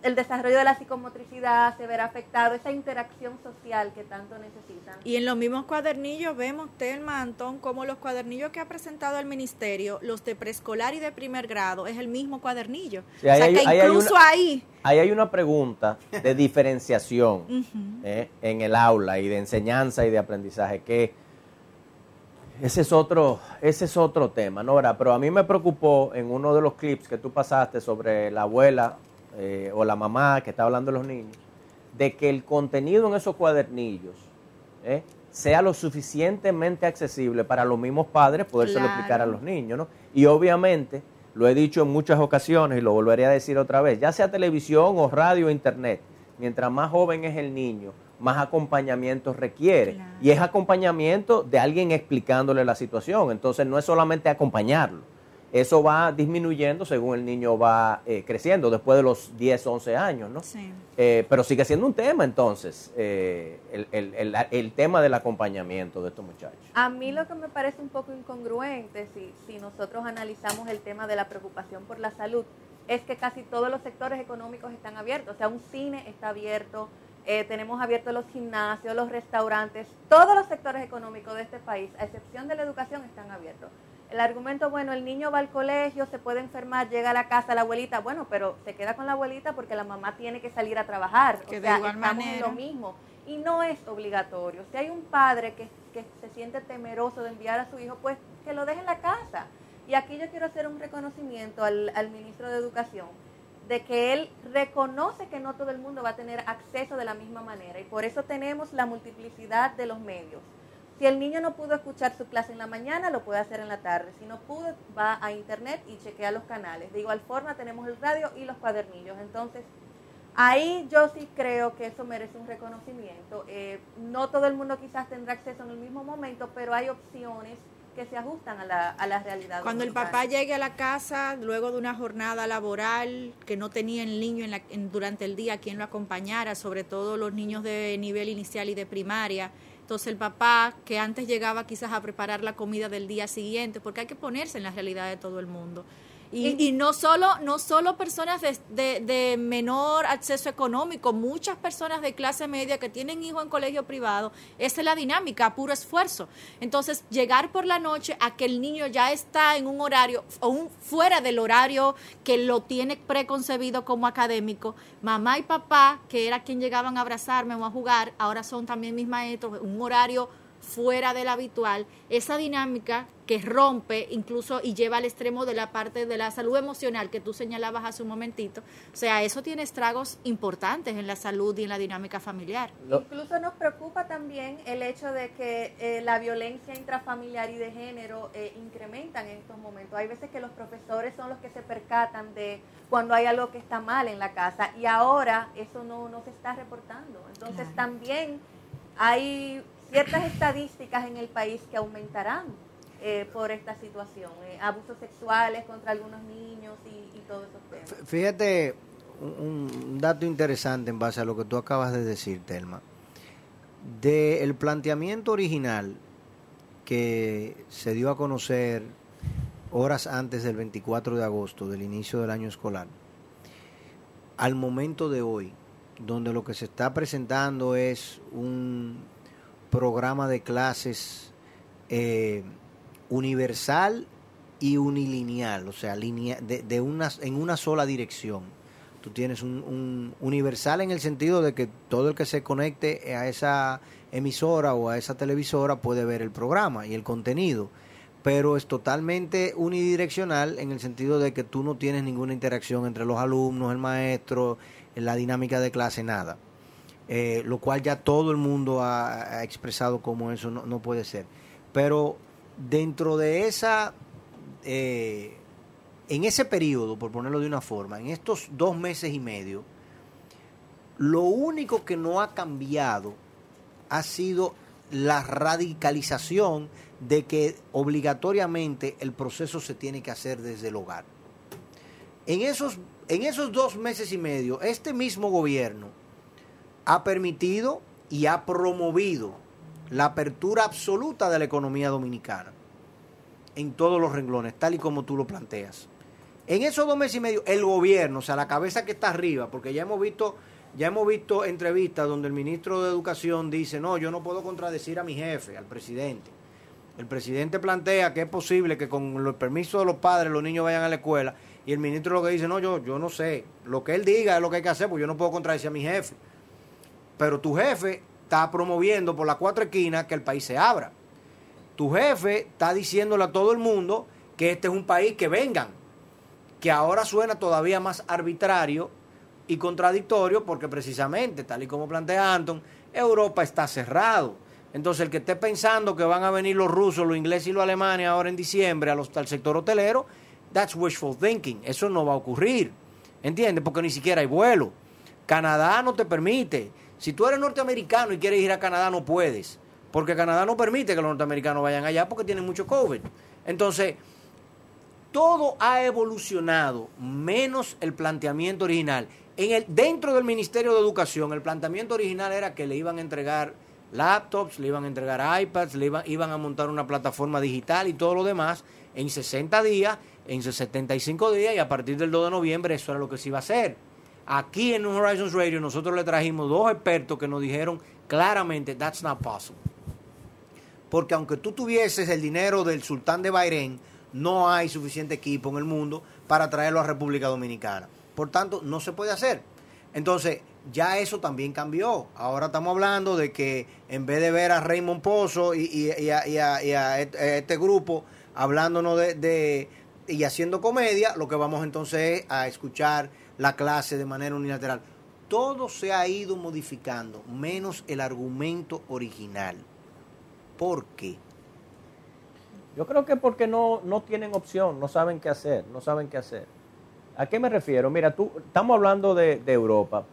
el desarrollo de la psicomotricidad se verá afectado, esa interacción social que tanto necesitan. Y en los mismos cuadernillos vemos, Telma, Antón, como los cuadernillos que ha presentado el ministerio, los de preescolar y de primer grado, es el mismo cuadernillo. Sí, ahí o sea hay- que ahí hay incluso una- ahí, Ahí hay una pregunta de diferenciación [LAUGHS] eh, en el aula y de enseñanza y de aprendizaje, que ese es otro, ese es otro tema, ¿no? ¿verdad? Pero a mí me preocupó en uno de los clips que tú pasaste sobre la abuela eh, o la mamá que está hablando de los niños, de que el contenido en esos cuadernillos eh, sea lo suficientemente accesible para los mismos padres podérselo Claro. explicar a los niños, ¿no? Y obviamente, lo he dicho en muchas ocasiones y lo volveré a decir otra vez, ya sea televisión o radio o internet, mientras más joven es el niño, más acompañamiento requiere. Claro. Y es acompañamiento de alguien explicándole la situación. Entonces no es solamente acompañarlo. Eso va disminuyendo según el niño va eh, creciendo, después de los 10, 11 años, ¿no? sí. Eh, pero sigue siendo un tema entonces, eh, el, el- el- el tema del acompañamiento de estos muchachos. A mí lo que me parece un poco incongruente, si, si nosotros analizamos el tema de la preocupación por la salud, es que casi todos los sectores económicos están abiertos. O sea, un cine está abierto, eh, tenemos abiertos los gimnasios, los restaurantes, todos los sectores económicos de este país, a excepción de la educación, están abiertos. El argumento, bueno, el niño va al colegio, se puede enfermar, llega a la casa la abuelita, bueno, pero se queda con la abuelita porque la mamá tiene que salir a trabajar. Que o de sea, igual estamos en manera- lo mismo. Y no es obligatorio. Si hay un padre que, que se siente temeroso de enviar a su hijo, pues que lo deje en la casa. Y aquí yo quiero hacer un reconocimiento al, al ministro de Educación de que él reconoce que no todo el mundo va a tener acceso de la misma manera y por eso tenemos la multiplicidad de los medios. Si el niño no pudo escuchar su clase en la mañana, lo puede hacer en la tarde. Si no pudo, va a internet y chequea los canales. De igual forma tenemos el radio y los cuadernillos. Entonces, Ahí yo sí creo que eso merece un reconocimiento. Eh, no todo el mundo quizás tendrá acceso en el mismo momento, pero hay opciones que se ajustan a la, a la realidad. Cuando el papá llegue a la casa luego de una jornada laboral que no tenía el niño en la- en- durante el día quien lo acompañara, sobre todo los niños de nivel inicial y de primaria. Entonces el papá que antes llegaba quizás a preparar la comida del día siguiente, porque hay que ponerse en la realidad de todo el mundo. Y, y no solo no solo personas de, de- de menor acceso económico, muchas personas de clase media que tienen hijos en colegio privado, esa es la dinámica, a puro esfuerzo. Entonces, llegar por la noche a que el niño ya está en un horario, o un, fuera del horario que lo tiene preconcebido como académico, mamá y papá, que era quien llegaban a abrazarme o a jugar, ahora son también mis maestros, un horario fuera del habitual, esa dinámica que rompe incluso y lleva al extremo de la parte de la salud emocional que tú señalabas hace un momentito, o sea, eso tiene estragos importantes en la salud y en la dinámica familiar. Incluso nos preocupa también el hecho de que eh, la violencia intrafamiliar y de género eh, incrementan en estos momentos. Hay veces que los profesores son los que se percatan de cuando hay algo que está mal en la casa y ahora eso no, no se está reportando. Entonces Claro. también hay ciertas estadísticas en el país que aumentarán eh, por esta situación. eh, abusos sexuales contra algunos niños y, y todos esos temas. Fíjate un, un dato interesante en base a lo que tú acabas de decir, Telma. Del planteamiento original que se dio a conocer horas antes del 24 de agosto, del inicio del año escolar, al momento de hoy, donde lo que se está presentando es un programa de clases eh, universal y unilineal, o sea, de, de una, en una sola dirección. Tú tienes un, un universal en el sentido de que todo el que se conecte a esa emisora o a esa televisora puede ver el programa y el contenido, pero es totalmente unidireccional en el sentido de que tú no tienes ninguna interacción entre los alumnos, el maestro, la dinámica de clase, nada. Eh, lo cual ya todo el mundo ha, expresado como eso no, no puede ser. Pero dentro de esa, eh, en ese periodo, por ponerlo de una forma, en estos dos meses y medio, lo único que no ha cambiado ha sido la radicalización de que obligatoriamente el proceso se tiene que hacer desde el hogar. En esos, en esos dos meses y medio, este mismo gobierno ha permitido y ha promovido la apertura absoluta de la economía dominicana en todos los renglones, tal y como tú lo planteas. En esos dos meses y medio, el gobierno, o sea, la cabeza que está arriba, porque ya hemos visto, ya hemos visto entrevistas donde el ministro de Educación dice, no, yo no puedo contradecir a mi jefe, al presidente. El presidente plantea que es posible que con el permiso de los padres los niños vayan a la escuela y el ministro lo que dice, no, yo, yo no sé, lo que él diga es lo que hay que hacer, porque yo no puedo contradecir a mi jefe. Pero tu jefe está promoviendo por las cuatro esquinas que el país se abra. Tu jefe está diciéndole a todo el mundo que este es un país que vengan, que ahora suena todavía más arbitrario y contradictorio porque precisamente, tal y como plantea Anton, Europa está cerrado. Entonces el que esté pensando que van a venir los rusos, los ingleses y los alemanes ahora en diciembre al sector hotelero, that's wishful thinking. Eso no va a ocurrir. ¿Entiendes? Porque ni siquiera hay vuelo. Canadá no te permite. Si tú eres norteamericano y quieres ir a Canadá, no puedes. Porque Canadá no permite que los norteamericanos vayan allá porque tienen mucho COVID. Entonces, todo ha evolucionado, menos el planteamiento original. En el, dentro del Ministerio de Educación, el planteamiento original era que le iban a entregar laptops, le iban a entregar iPads, le iban, iban a montar una plataforma digital y todo lo demás en 60 días, en 75 días y a partir del 2 de noviembre eso era lo que se iba a hacer. Aquí en Horizons Radio nosotros le trajimos dos expertos que nos dijeron claramente, that's not possible. Porque aunque tú tuvieses el dinero del sultán de Bahrein, no hay suficiente equipo en el mundo para traerlo a República Dominicana. Por tanto, no se puede hacer. Entonces, ya eso también cambió. Ahora estamos hablando de que en vez de ver a Raymond Pozo y, y- y a, a este grupo hablándonos de, de- y haciendo comedia, lo que vamos entonces es a escuchar la clase de manera unilateral. Todo se ha ido modificando, menos el argumento original. ¿Por qué? Yo creo que porque no, no tienen opción, no saben qué hacer, no saben qué hacer. ¿A qué me refiero? Mira, tú, estamos hablando de, de Europa.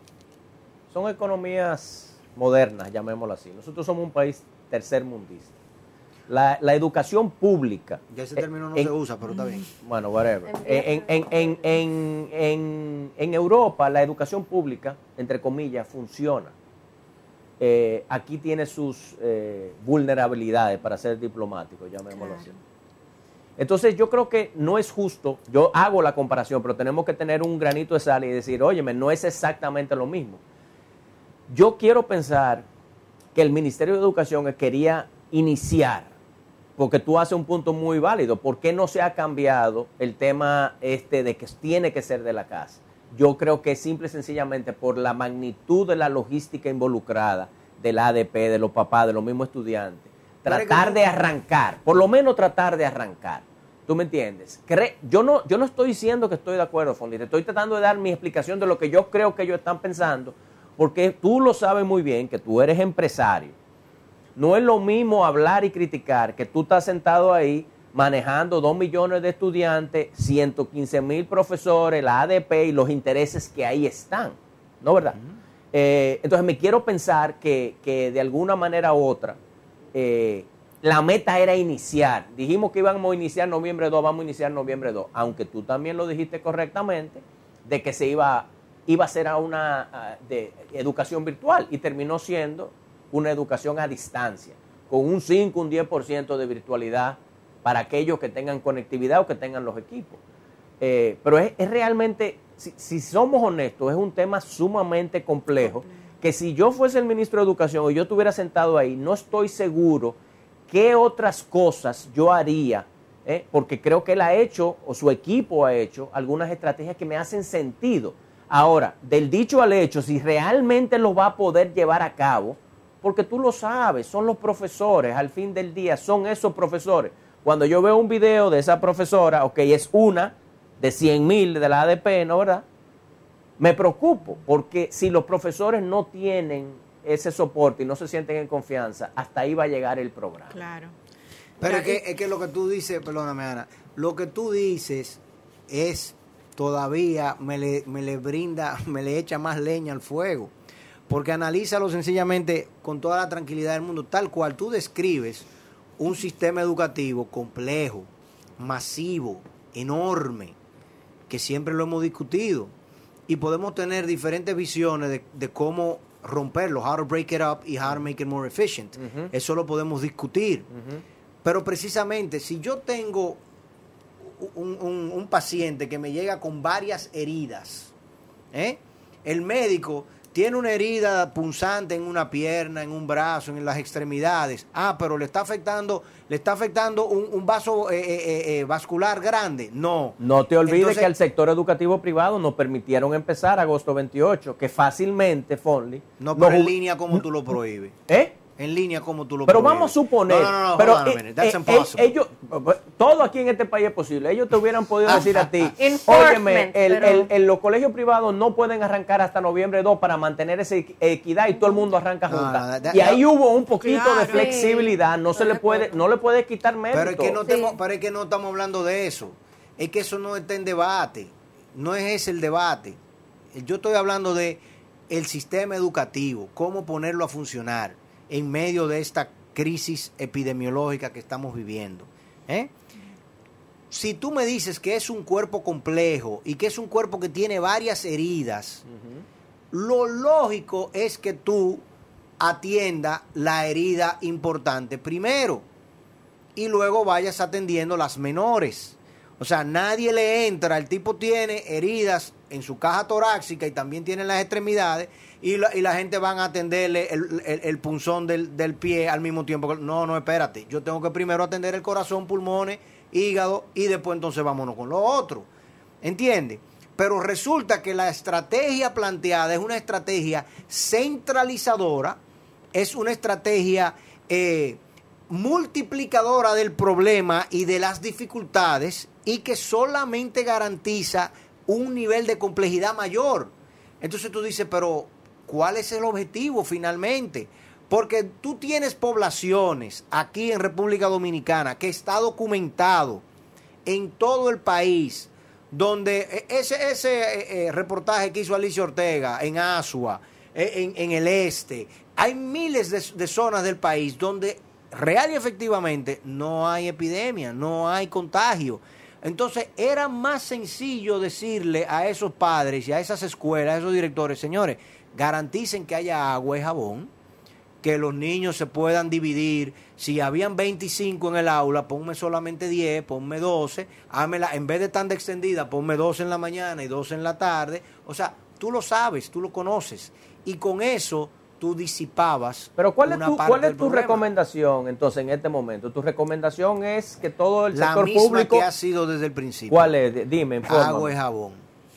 Son economías modernas, llamémoslo así. Nosotros somos un país tercermundista. La, la educación pública. Ya ese eh, término no en- se usa, pero está bien. Bueno, whatever. En, en, en, en, en, en Europa, la educación pública, entre comillas, funciona. Eh, aquí tiene sus eh, vulnerabilidades para ser diplomático, llamémoslo así. Entonces yo creo que no es justo, yo hago la comparación, pero tenemos que tener un granito de sal y decir, óyeme, no es exactamente lo mismo. Yo quiero pensar que el Ministerio de Educación quería iniciar, porque tú haces un punto muy válido, ¿por qué no se ha cambiado el tema este de que tiene que ser de la casa? Yo creo que simple y sencillamente por la magnitud de la logística involucrada, del ADP, de los papás, de los mismos estudiantes, tratar de arrancar, por lo menos tratar de arrancar. ¿Tú me entiendes? Yo, no, yo no estoy diciendo que estoy de acuerdo, Fondi, te estoy tratando de dar mi explicación de lo que yo creo que ellos están pensando, porque tú lo sabes muy bien, que tú eres empresario. No es lo mismo hablar y criticar que tú estás sentado ahí manejando dos millones de estudiantes, 115 mil profesores, la ADP y los intereses que ahí están. ¿No verdad? Eh, entonces me quiero pensar que, que de alguna manera u otra eh, la meta era iniciar. Dijimos que íbamos a iniciar noviembre 2, vamos a iniciar noviembre 2. Aunque tú también lo dijiste correctamente, de que se iba, iba a ser a una de educación virtual y terminó siendo una educación a distancia, con un 5, un 10% de virtualidad para aquellos que tengan conectividad o que tengan los equipos. Eh, pero es, es realmente, si, si somos honestos, es un tema sumamente complejo, que si yo fuese el ministro de Educación o yo estuviera sentado ahí, no estoy seguro qué otras cosas yo haría, ¿eh? porque creo que él ha hecho, o su equipo ha hecho, algunas estrategias que me hacen sentido. Ahora, del dicho al hecho, si realmente lo va a poder llevar a cabo, porque tú lo sabes, son los profesores, al fin del día, son esos profesores. Cuando yo veo un video de esa profesora, ok, es una de 100 mil de la ADP, ¿no verdad? Me preocupo, porque si los profesores no tienen ese soporte y no se sienten en confianza, hasta ahí va a llegar el programa. Claro. Pero es que, es que lo que tú dices, perdóname Ana, lo que tú dices es todavía me le, me le brinda, [LAUGHS] me le echa más leña al fuego. Porque analízalo sencillamente con toda la tranquilidad del mundo, tal cual tú describes un sistema educativo complejo, masivo, enorme, que siempre lo hemos discutido. Y podemos tener diferentes visiones de, de cómo romperlo, how to break it up y how to make it more efficient. Eso lo podemos discutir. Pero precisamente, si yo tengo un, un- un paciente que me llega con varias heridas, ¿eh? el médico tiene una herida punzante en una pierna, en un brazo, en las extremidades. Ah, pero le está afectando, le está afectando un, un vaso eh, eh, eh, vascular grande. No. No te olvides Entonces- que al sector educativo privado nos permitieron empezar agosto 28, que fácilmente, Fonli. No, pero nos en línea como tú lo prohíbes. ¿Eh? En línea como tú lo Pero vamos a suponer. No, no, no, pero, eh, eh, eh, ellos, todo aquí en este país es posible. Ellos te hubieran podido decir a ti, Enforcement, óyeme, el, pero- el- el- los colegios privados no pueden arrancar hasta noviembre 2 para mantener esa equi- equidad y todo el mundo arranca No, junta. y ahí hubo un poquito de flexibilidad. No se le de puede, no le puede quitar mérito. Pero es, que no Sí. temo- pero es que no estamos hablando de eso. Es que eso no está en debate. No es ese el debate. Yo estoy hablando de el sistema educativo, cómo ponerlo a funcionar en medio de esta crisis epidemiológica que estamos viviendo. ¿eh? Si tú me dices que es un cuerpo complejo y que es un cuerpo que tiene varias heridas, lo lógico es que tú atienda la herida importante primero y luego vayas atendiendo las menores. O sea, nadie le entra, el tipo tiene heridas en su caja torácica y también tiene en las extremidades y la, y la gente van a atenderle el, el- punzón del, del pie al mismo tiempo. No, no, espérate, yo tengo que primero atender el corazón, pulmones, hígado y después entonces vámonos con lo otro. ¿Entiendes? Pero resulta que la estrategia planteada es una estrategia centralizadora, es una estrategia eh, multiplicadora del problema y de las dificultades y que solamente garantiza un nivel de complejidad mayor. Entonces tú dices, pero ¿cuál es el objetivo finalmente? Porque tú tienes poblaciones aquí en República Dominicana que está documentado en todo el país, donde eh, ese, ese eh, eh, reportaje que hizo Alicia Ortega en Asua, eh, en, en el este, hay miles de, de zonas del país donde real y efectivamente no hay epidemia, no hay contagio. Entonces era más sencillo decirle a esos padres y a esas escuelas, a esos directores, señores, garanticen que haya agua y jabón, que los niños se puedan dividir. Si habían 25 en el aula, ponme solamente 10, ponme 12, hámela, en vez de tan extendida, ponme 12 en la mañana y 12 en la tarde. O sea, tú lo sabes, tú lo conoces. Y con eso tú disipabas. Pero ¿cuál es tu, cuál es recomendación entonces en este momento? Tu recomendación es que todo el La sector misma público... que ha sido desde el principio. ¿Cuál es? Dime, infórmame. Agua y jabón.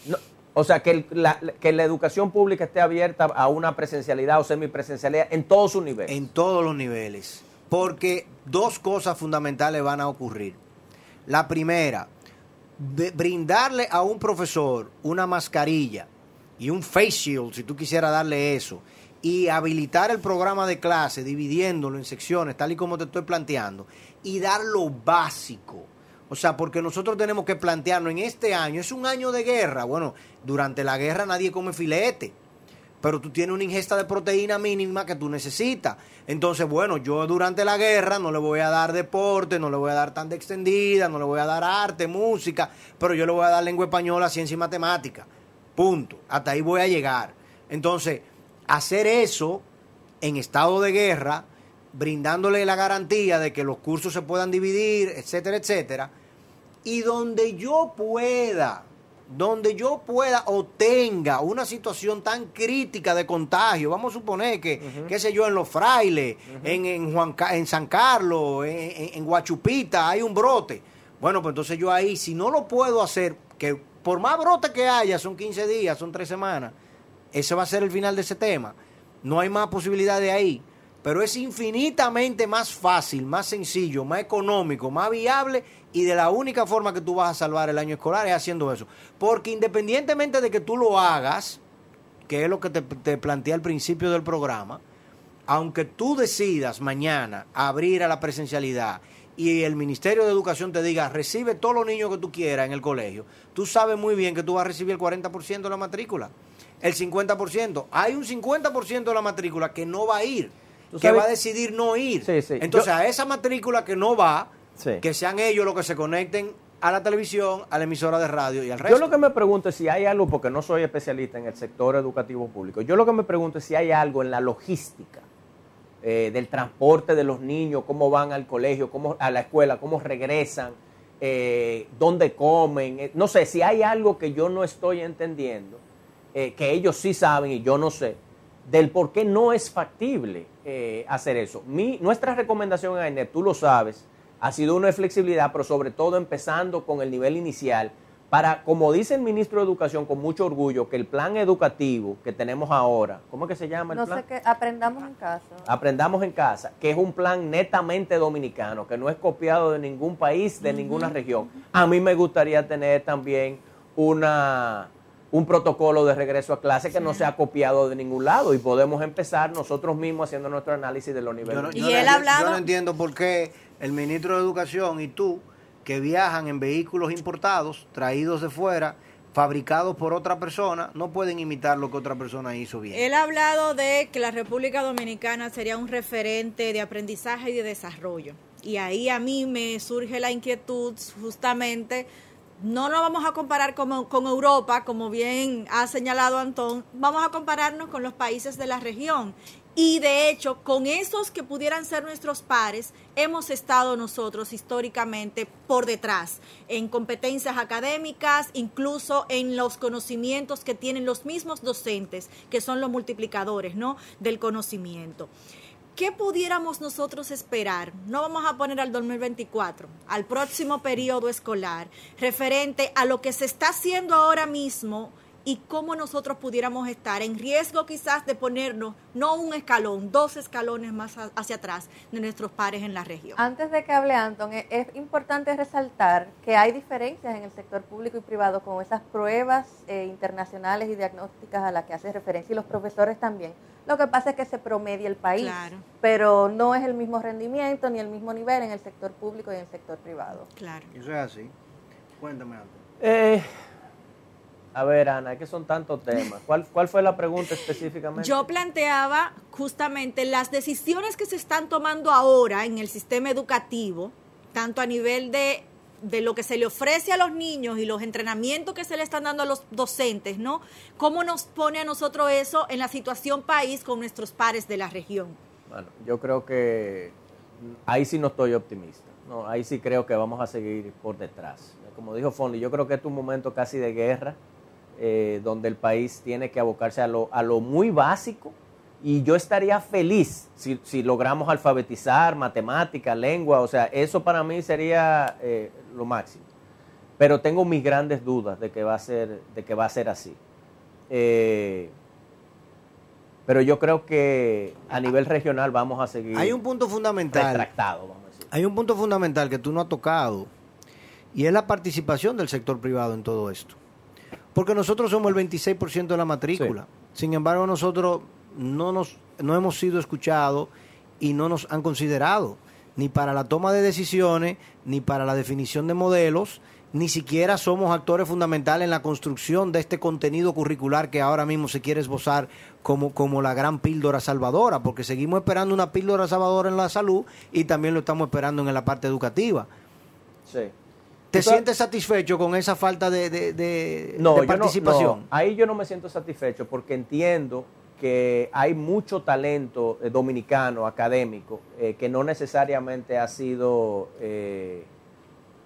No, o sea, que, el- la, que la educación pública esté abierta a una presencialidad o semipresencialidad en todos sus niveles. En todos los niveles. Porque dos cosas fundamentales van a ocurrir. La primera, brindarle a un profesor una mascarilla y un face shield, si tú quisieras darle eso, y habilitar el programa de clase, dividiéndolo en secciones, tal y como te estoy planteando, y dar lo básico. O sea, porque nosotros tenemos que plantearnos en este año, es un año de guerra. Bueno, durante la guerra nadie come filete pero tú tienes una ingesta de proteína mínima que tú necesitas. Entonces, bueno, yo durante la guerra no le voy a dar deporte, no le voy a dar tan de extendida, no le voy a dar arte, música, pero yo le voy a dar lengua española, ciencia y matemática. Punto. Hasta ahí voy a llegar. Entonces, hacer eso en estado de guerra, brindándole la garantía de que los cursos se puedan dividir, etcétera, etcétera, y donde yo pueda, donde yo pueda o tenga una situación tan crítica de contagio, vamos a suponer que, qué sé yo, en Los Frailes, en, en, Juan, en San Carlos, en, en- en Guachupita hay un brote. Bueno, pues entonces yo ahí, si no lo puedo hacer, que por más brote que haya, son 15 días, son 3 semanas, ese va a ser el final de ese tema. No hay más posibilidad de ahí. Pero es infinitamente más fácil, más sencillo, más económico, más viable y de la única forma que tú vas a salvar el año escolar es haciendo eso. Porque independientemente de que tú lo hagas, que es lo que te, te planteé al principio del programa, aunque tú decidas mañana abrir a la presencialidad y el Ministerio de Educación te diga, recibe todos los niños que tú quieras en el colegio, tú sabes muy bien que tú vas a recibir el 40% de la matrícula, el 50%. Hay un 50% de la matrícula que no va a ir, que sabes- va a decidir no ir. Sí, sí. Entonces, Yo- a esa matrícula que no va, Sí. que sean ellos los que se conecten a la televisión, a la emisora de radio y al resto. Yo lo que me pregunto es si hay algo, porque no soy especialista en el sector educativo público, yo lo que me pregunto es si hay algo en la logística eh, del transporte de los niños, cómo van al colegio, cómo a la escuela, cómo regresan, eh, dónde comen, eh, no sé, si hay algo que yo no estoy entendiendo, eh, que ellos sí saben y yo no sé, del por qué no es factible eh, hacer eso. Mi, nuestra recomendación en AINEP, tú lo sabes, ha sido una flexibilidad, pero sobre todo empezando con el nivel inicial, para, como dice el ministro de Educación con mucho orgullo, que el plan educativo que tenemos ahora, ¿cómo es que se llama el No plan? sé qué, aprendamos en casa. Aprendamos en casa, que es un plan netamente dominicano, que no es copiado de ningún país, de ninguna región. A mí me gustaría tener también una, un protocolo de regreso a clase que no sea copiado de ningún lado y podemos empezar nosotros mismos haciendo nuestro análisis de los niveles. Yo no, Y él ha hablado- yo no entiendo por qué el ministro de Educación y tú, que viajan en vehículos importados, traídos de fuera, fabricados por otra persona, no pueden imitar lo que otra persona hizo bien. Él ha hablado de que la República Dominicana sería un referente de aprendizaje y de desarrollo. Y ahí a mí me surge la inquietud justamente, no nos vamos a comparar como- con Europa, como bien ha señalado Antón, vamos a compararnos con los países de la región. Y de hecho, con esos que pudieran ser nuestros pares, hemos estado nosotros históricamente por detrás, en competencias académicas, incluso en los conocimientos que tienen los mismos docentes, que son los multiplicadores, ¿no? Del conocimiento. ¿Qué pudiéramos nosotros esperar? No vamos a poner al 2024, al próximo periodo escolar, referente a lo que se está haciendo ahora mismo y cómo nosotros pudiéramos estar en riesgo quizás de ponernos no un escalón, dos escalones más a- hacia atrás de nuestros pares en la región. Antes de que hable Anton, es importante resaltar que hay diferencias en el sector público y privado con esas pruebas eh, internacionales y diagnósticas a las que hace referencia y los profesores también. Lo que pasa es que se promedia el país, Claro. pero no es el mismo rendimiento ni el mismo nivel en el sector público y en el sector privado. Claro. Eso es así. Cuéntame, Antonio. Eh, a ver, Ana, que son tantos temas. ¿Cuál, ¿Cuál fue la pregunta específicamente? Yo planteaba justamente las decisiones que se están tomando ahora en el sistema educativo, tanto a nivel de, de lo que se le ofrece a los niños y los entrenamientos que se le están dando a los docentes, ¿no? ¿Cómo nos pone a nosotros eso en la situación país con nuestros pares de la región? Bueno, yo creo que ahí sí no estoy optimista. No, ahí sí creo que vamos a seguir por detrás. Como dijo Fonley, yo creo que este es un momento casi de guerra, eh, donde el país tiene que abocarse a lo, a lo muy básico. Y yo estaría feliz si, si logramos alfabetizar, matemática, lengua, o sea, eso para mí sería eh, lo máximo. Pero tengo mis grandes dudas de que va a ser, de que va a ser así. Eh, pero yo creo que a nivel regional vamos a seguir Hay un punto fundamental. retractado, vamos a decir. Hay un punto fundamental que tú no has tocado y es la participación del sector privado en todo esto. Porque nosotros somos el 26% de la matrícula. Sin embargo, nosotros no, nos, no hemos sido escuchados y no nos han considerado ni para la toma de decisiones, ni para la definición de modelos, ni siquiera somos actores fundamentales en la construcción de este contenido curricular que ahora mismo se quiere esbozar como, como la gran píldora salvadora, porque seguimos esperando una píldora salvadora en la salud y también lo estamos esperando en la parte educativa. Sí. ¿Te sientes satisfecho con esa falta de, de- de- No, de yo no- participación? no, ahí yo no me siento satisfecho porque entiendo que hay mucho talento eh, dominicano, académico, eh, que no necesariamente ha sido eh,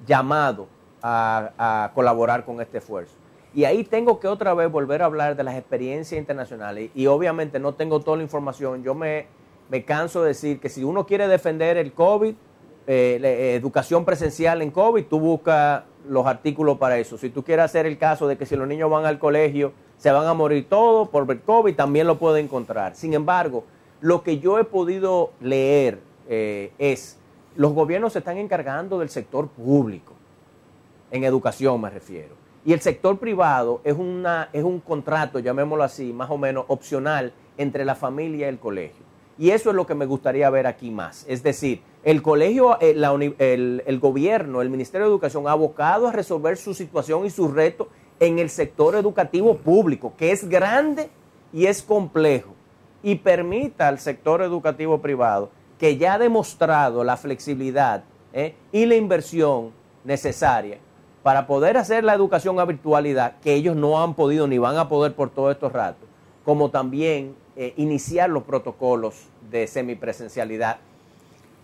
llamado a, a colaborar con este esfuerzo. Y ahí tengo que otra vez volver a hablar de las experiencias internacionales. Y obviamente no tengo toda la información. Yo me, me canso de decir que si uno quiere defender el COVID, eh, eh, educación presencial en COVID, tú buscas los artículos para eso. Si tú quieres hacer el caso de que si los niños van al colegio se van a morir todos por el COVID, también lo puede encontrar. Sin embargo, lo que yo he podido leer eh, es, los gobiernos se están encargando del sector público, en educación me refiero. Y el sector privado es, una, es un contrato, llamémoslo así, más o menos opcional entre la familia y el colegio. Y eso es lo que me gustaría ver aquí más. Es decir, el colegio, eh, el gobierno, el Ministerio de Educación ha abocado a resolver su situación y sus retos en el sector educativo público, que es grande y es complejo. Y permita al sector educativo privado, que ya ha demostrado la flexibilidad eh, y la inversión necesaria para poder hacer la educación a virtualidad, que ellos no han podido ni van a poder por todos estos ratos, como también eh, iniciar los protocolos de semipresencialidad,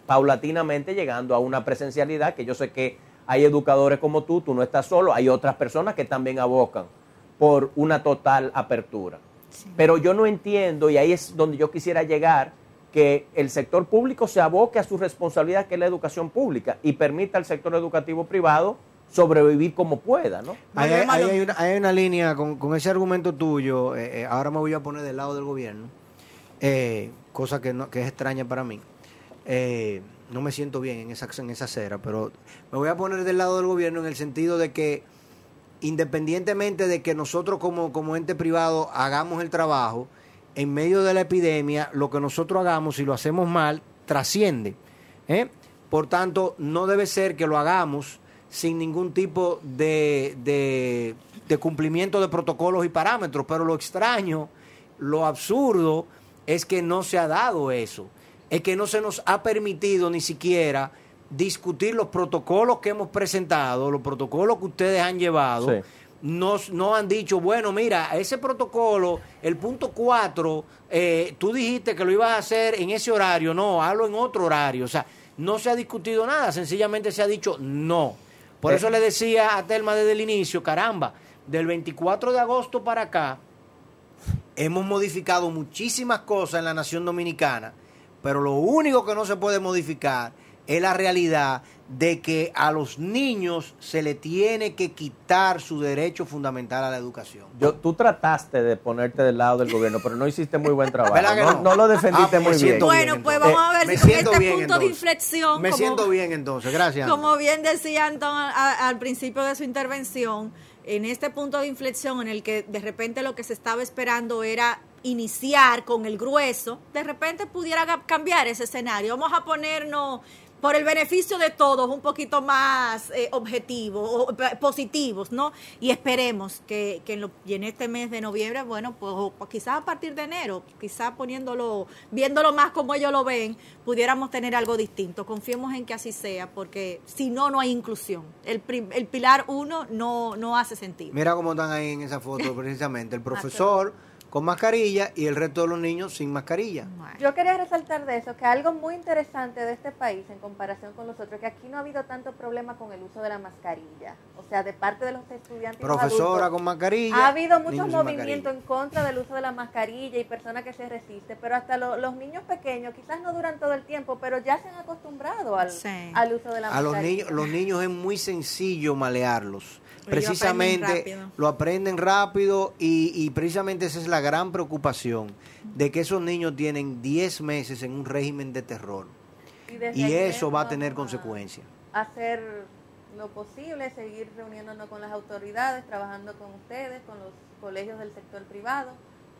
paulatinamente llegando a una presencialidad que yo sé que hay educadores como tú, tú no estás solo, hay otras personas que también abocan por una total apertura. Pero yo no entiendo, y ahí es donde yo quisiera llegar, que el sector público se aboque a su responsabilidad, que es la educación pública, y permita al sector educativo privado sobrevivir como pueda, ¿no? Hay, una, hay una línea con, con ese argumento tuyo, eh, eh, ahora me voy a poner del lado del gobierno, eh, cosa que, no, que es extraña para mí. Eh, no me siento bien en esa, en esa acera, pero me voy a poner del lado del gobierno en el sentido de que independientemente de que nosotros como, como ente privado hagamos el trabajo, en medio de la epidemia, lo que nosotros hagamos, si lo hacemos mal, trasciende. ¿eh? Por tanto, no debe ser que lo hagamos sin ningún tipo de, de, de cumplimiento de protocolos y parámetros, pero lo extraño, lo absurdo, es que no se ha dado eso, es que no se nos ha permitido ni siquiera discutir los protocolos que hemos presentado, los protocolos que ustedes han llevado. Sí. Nos, no han dicho, bueno, mira, ese protocolo, el punto 4, eh, tú dijiste que lo ibas a hacer en ese horario, no, hazlo en otro horario. O sea, no se ha discutido nada, sencillamente se ha dicho no. Por Eh. eso le decía a Telma desde el inicio, caramba, del 24 de agosto para acá, hemos modificado muchísimas cosas en la nación dominicana, pero lo único que no se puede modificar es la realidad de que a los niños se le tiene que quitar su derecho fundamental a la educación. Yo, tú trataste de ponerte del lado del gobierno, pero no hiciste muy buen trabajo. ¿Verdad que No, no? no lo defendiste Ah, muy bien. Bueno, pues entonces. vamos a ver Me si este bien, punto de inflexión, Me como- siento bien entonces, gracias. Como bien decía Antón a- al principio de su intervención, en este punto de inflexión en el que de repente lo que se estaba esperando era iniciar con el grueso, de repente pudiera cambiar ese escenario. Vamos a ponernos por el beneficio de todos un poquito más eh, objetivos o positivos, ¿no? Y esperemos que, que en, lo- y en este mes de noviembre, bueno, pues, pues quizás a partir de enero, quizás poniéndolo, viéndolo más como ellos lo ven, pudiéramos tener algo distinto. Confiemos en que así sea, porque si no, no hay inclusión. El, el pilar uno no, no hace sentido. Mira cómo están ahí en esa foto [LAUGHS] precisamente, el profesor con mascarilla y el resto de los niños sin mascarilla. Yo quería resaltar de eso que algo muy interesante de este país en comparación con los otros, que aquí no ha habido tanto problema con el uso de la mascarilla. O sea, de parte de los estudiantes. Profesora adultos. con mascarilla. Ha habido muchos movimientos en contra del uso de la mascarilla y personas que se resisten, pero hasta lo- los niños pequeños quizás no duran todo el tiempo, pero ya se han acostumbrado al, Sí. al uso de la A los mascarilla. niños, los niños es muy sencillo malearlos. Precisamente lo aprenden rápido y, y precisamente esa es la gran preocupación de que esos niños tienen 10 meses en un régimen de terror. Y ahí eso va a tener consecuencias. hacer lo posible, seguir reuniéndonos con las autoridades, trabajando con ustedes, con los colegios del sector privado,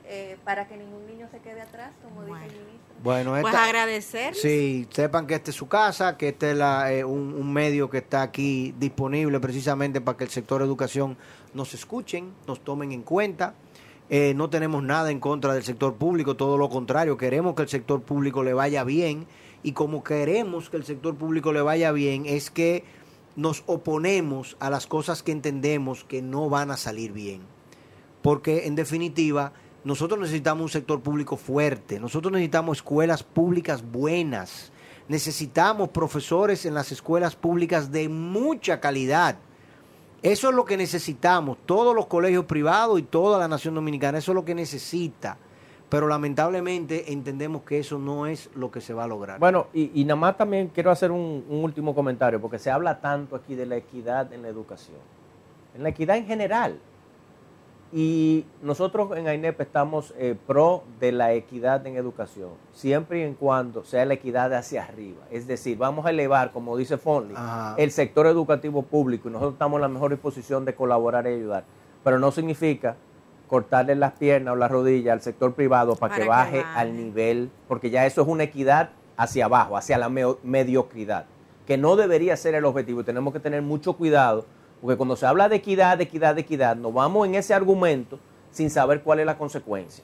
eh, para que ningún niño se quede atrás, como dice el ministro. Bueno, Pues esta- agradecer. Sí, sepan que este es su casa, que este es la, eh, un, un medio que está aquí disponible precisamente para que el sector educación nos escuchen, nos tomen en cuenta. Eh, no tenemos nada en contra del sector público, todo lo contrario, queremos que el sector público le vaya bien y como queremos que el sector público le vaya bien es que nos oponemos a las cosas que entendemos que no van a salir bien porque en definitiva nosotros necesitamos un sector público fuerte, nosotros necesitamos escuelas públicas buenas, necesitamos profesores en las escuelas públicas de mucha calidad. Eso es lo que necesitamos, todos los colegios privados y toda la nación dominicana, eso es lo que necesita. Pero lamentablemente entendemos que eso no es lo que se va a lograr. Bueno, y, y nada más también quiero hacer un, un último comentario, porque se habla tanto aquí de la equidad en la educación, en la equidad en general. Y nosotros en AINEP estamos eh, pro de la equidad en educación, siempre y en cuando sea la equidad de hacia arriba. Es decir, vamos a elevar, como dice Fonley, Ajá. el sector educativo público y nosotros estamos en la mejor disposición de colaborar y ayudar. Pero no significa cortarle las piernas o las rodillas al sector privado para, Para que que baje al nivel, porque ya eso es una equidad hacia abajo, hacia la mediocridad, que no debería ser el objetivo. y Tenemos que tener mucho cuidado, porque cuando se habla de equidad, de equidad, de equidad, nos vamos en ese argumento sin saber cuál es la consecuencia.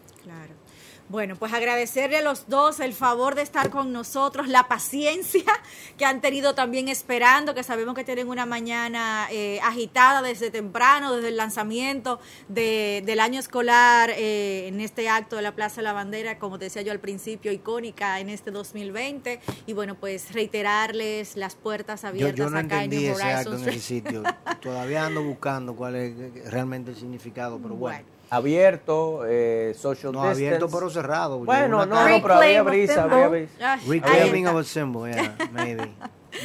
Bueno, pues agradecerle a los dos el favor de estar con nosotros, la paciencia que han tenido también esperando, que sabemos que tienen una mañana eh, agitada desde temprano, desde el lanzamiento de, del año escolar eh, en este acto de la Plaza de la Bandera, como decía yo al principio, icónica en este 2020. Y bueno, pues reiterarles las puertas abiertas yo, yo no acá en entendí New ese acto Horizons. en ese sitio. [LAUGHS] Todavía ando buscando cuál es realmente el significado, pero bueno. Bueno. Abierto, eh, social No distance. abierto pero cerrado. Bueno, no, no, pero había brisa, symbol. había brisa. Reclaiming of a symbol, yeah, maybe.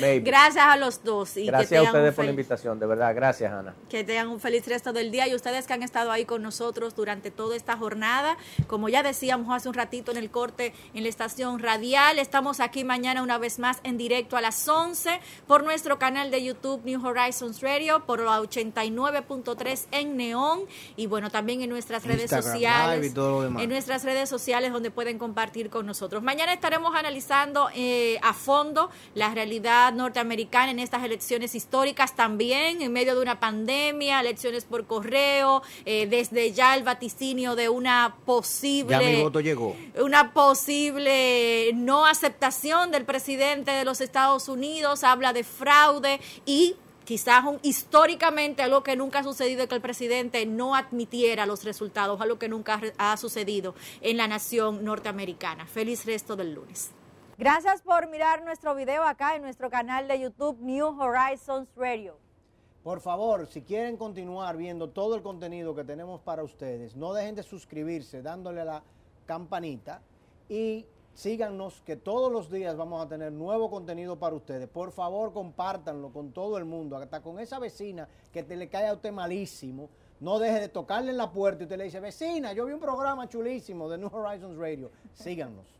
Maybe. Gracias a los dos y Gracias que a ustedes por la invitación, de verdad. Gracias, Ana. Que tengan un feliz resto del día y ustedes que han estado ahí con nosotros durante toda esta jornada. Como ya decíamos hace un ratito en el corte en la estación radial, estamos aquí mañana una vez más en directo a las 11 por nuestro canal de YouTube New Horizons Radio, por la 89.3 en Neón y bueno, también en nuestras redes Instagram sociales. Live y todo lo demás. En nuestras redes sociales donde pueden compartir con nosotros. Mañana estaremos analizando eh, a fondo la realidad norteamericana en estas elecciones históricas también, en medio de una pandemia, elecciones por correo, eh, desde ya el vaticinio de una posible Ya mi voto llegó. una posible no aceptación del presidente de los Estados Unidos, habla de fraude y quizás un- históricamente algo que nunca ha sucedido que el presidente no admitiera los resultados, algo que nunca ha sucedido en la nación norteamericana. Feliz resto del lunes. Gracias por mirar nuestro video acá en nuestro canal de YouTube New Horizons Radio. Por favor, si quieren continuar viendo todo el contenido que tenemos para ustedes, no dejen de suscribirse dándole la campanita y síganos que todos los días vamos a tener nuevo contenido para ustedes. Por favor, compártanlo con todo el mundo, hasta con esa vecina que te le cae a usted malísimo. No deje de tocarle en la puerta y usted le dice, vecina, yo vi un programa chulísimo de New Horizons Radio. Síganos.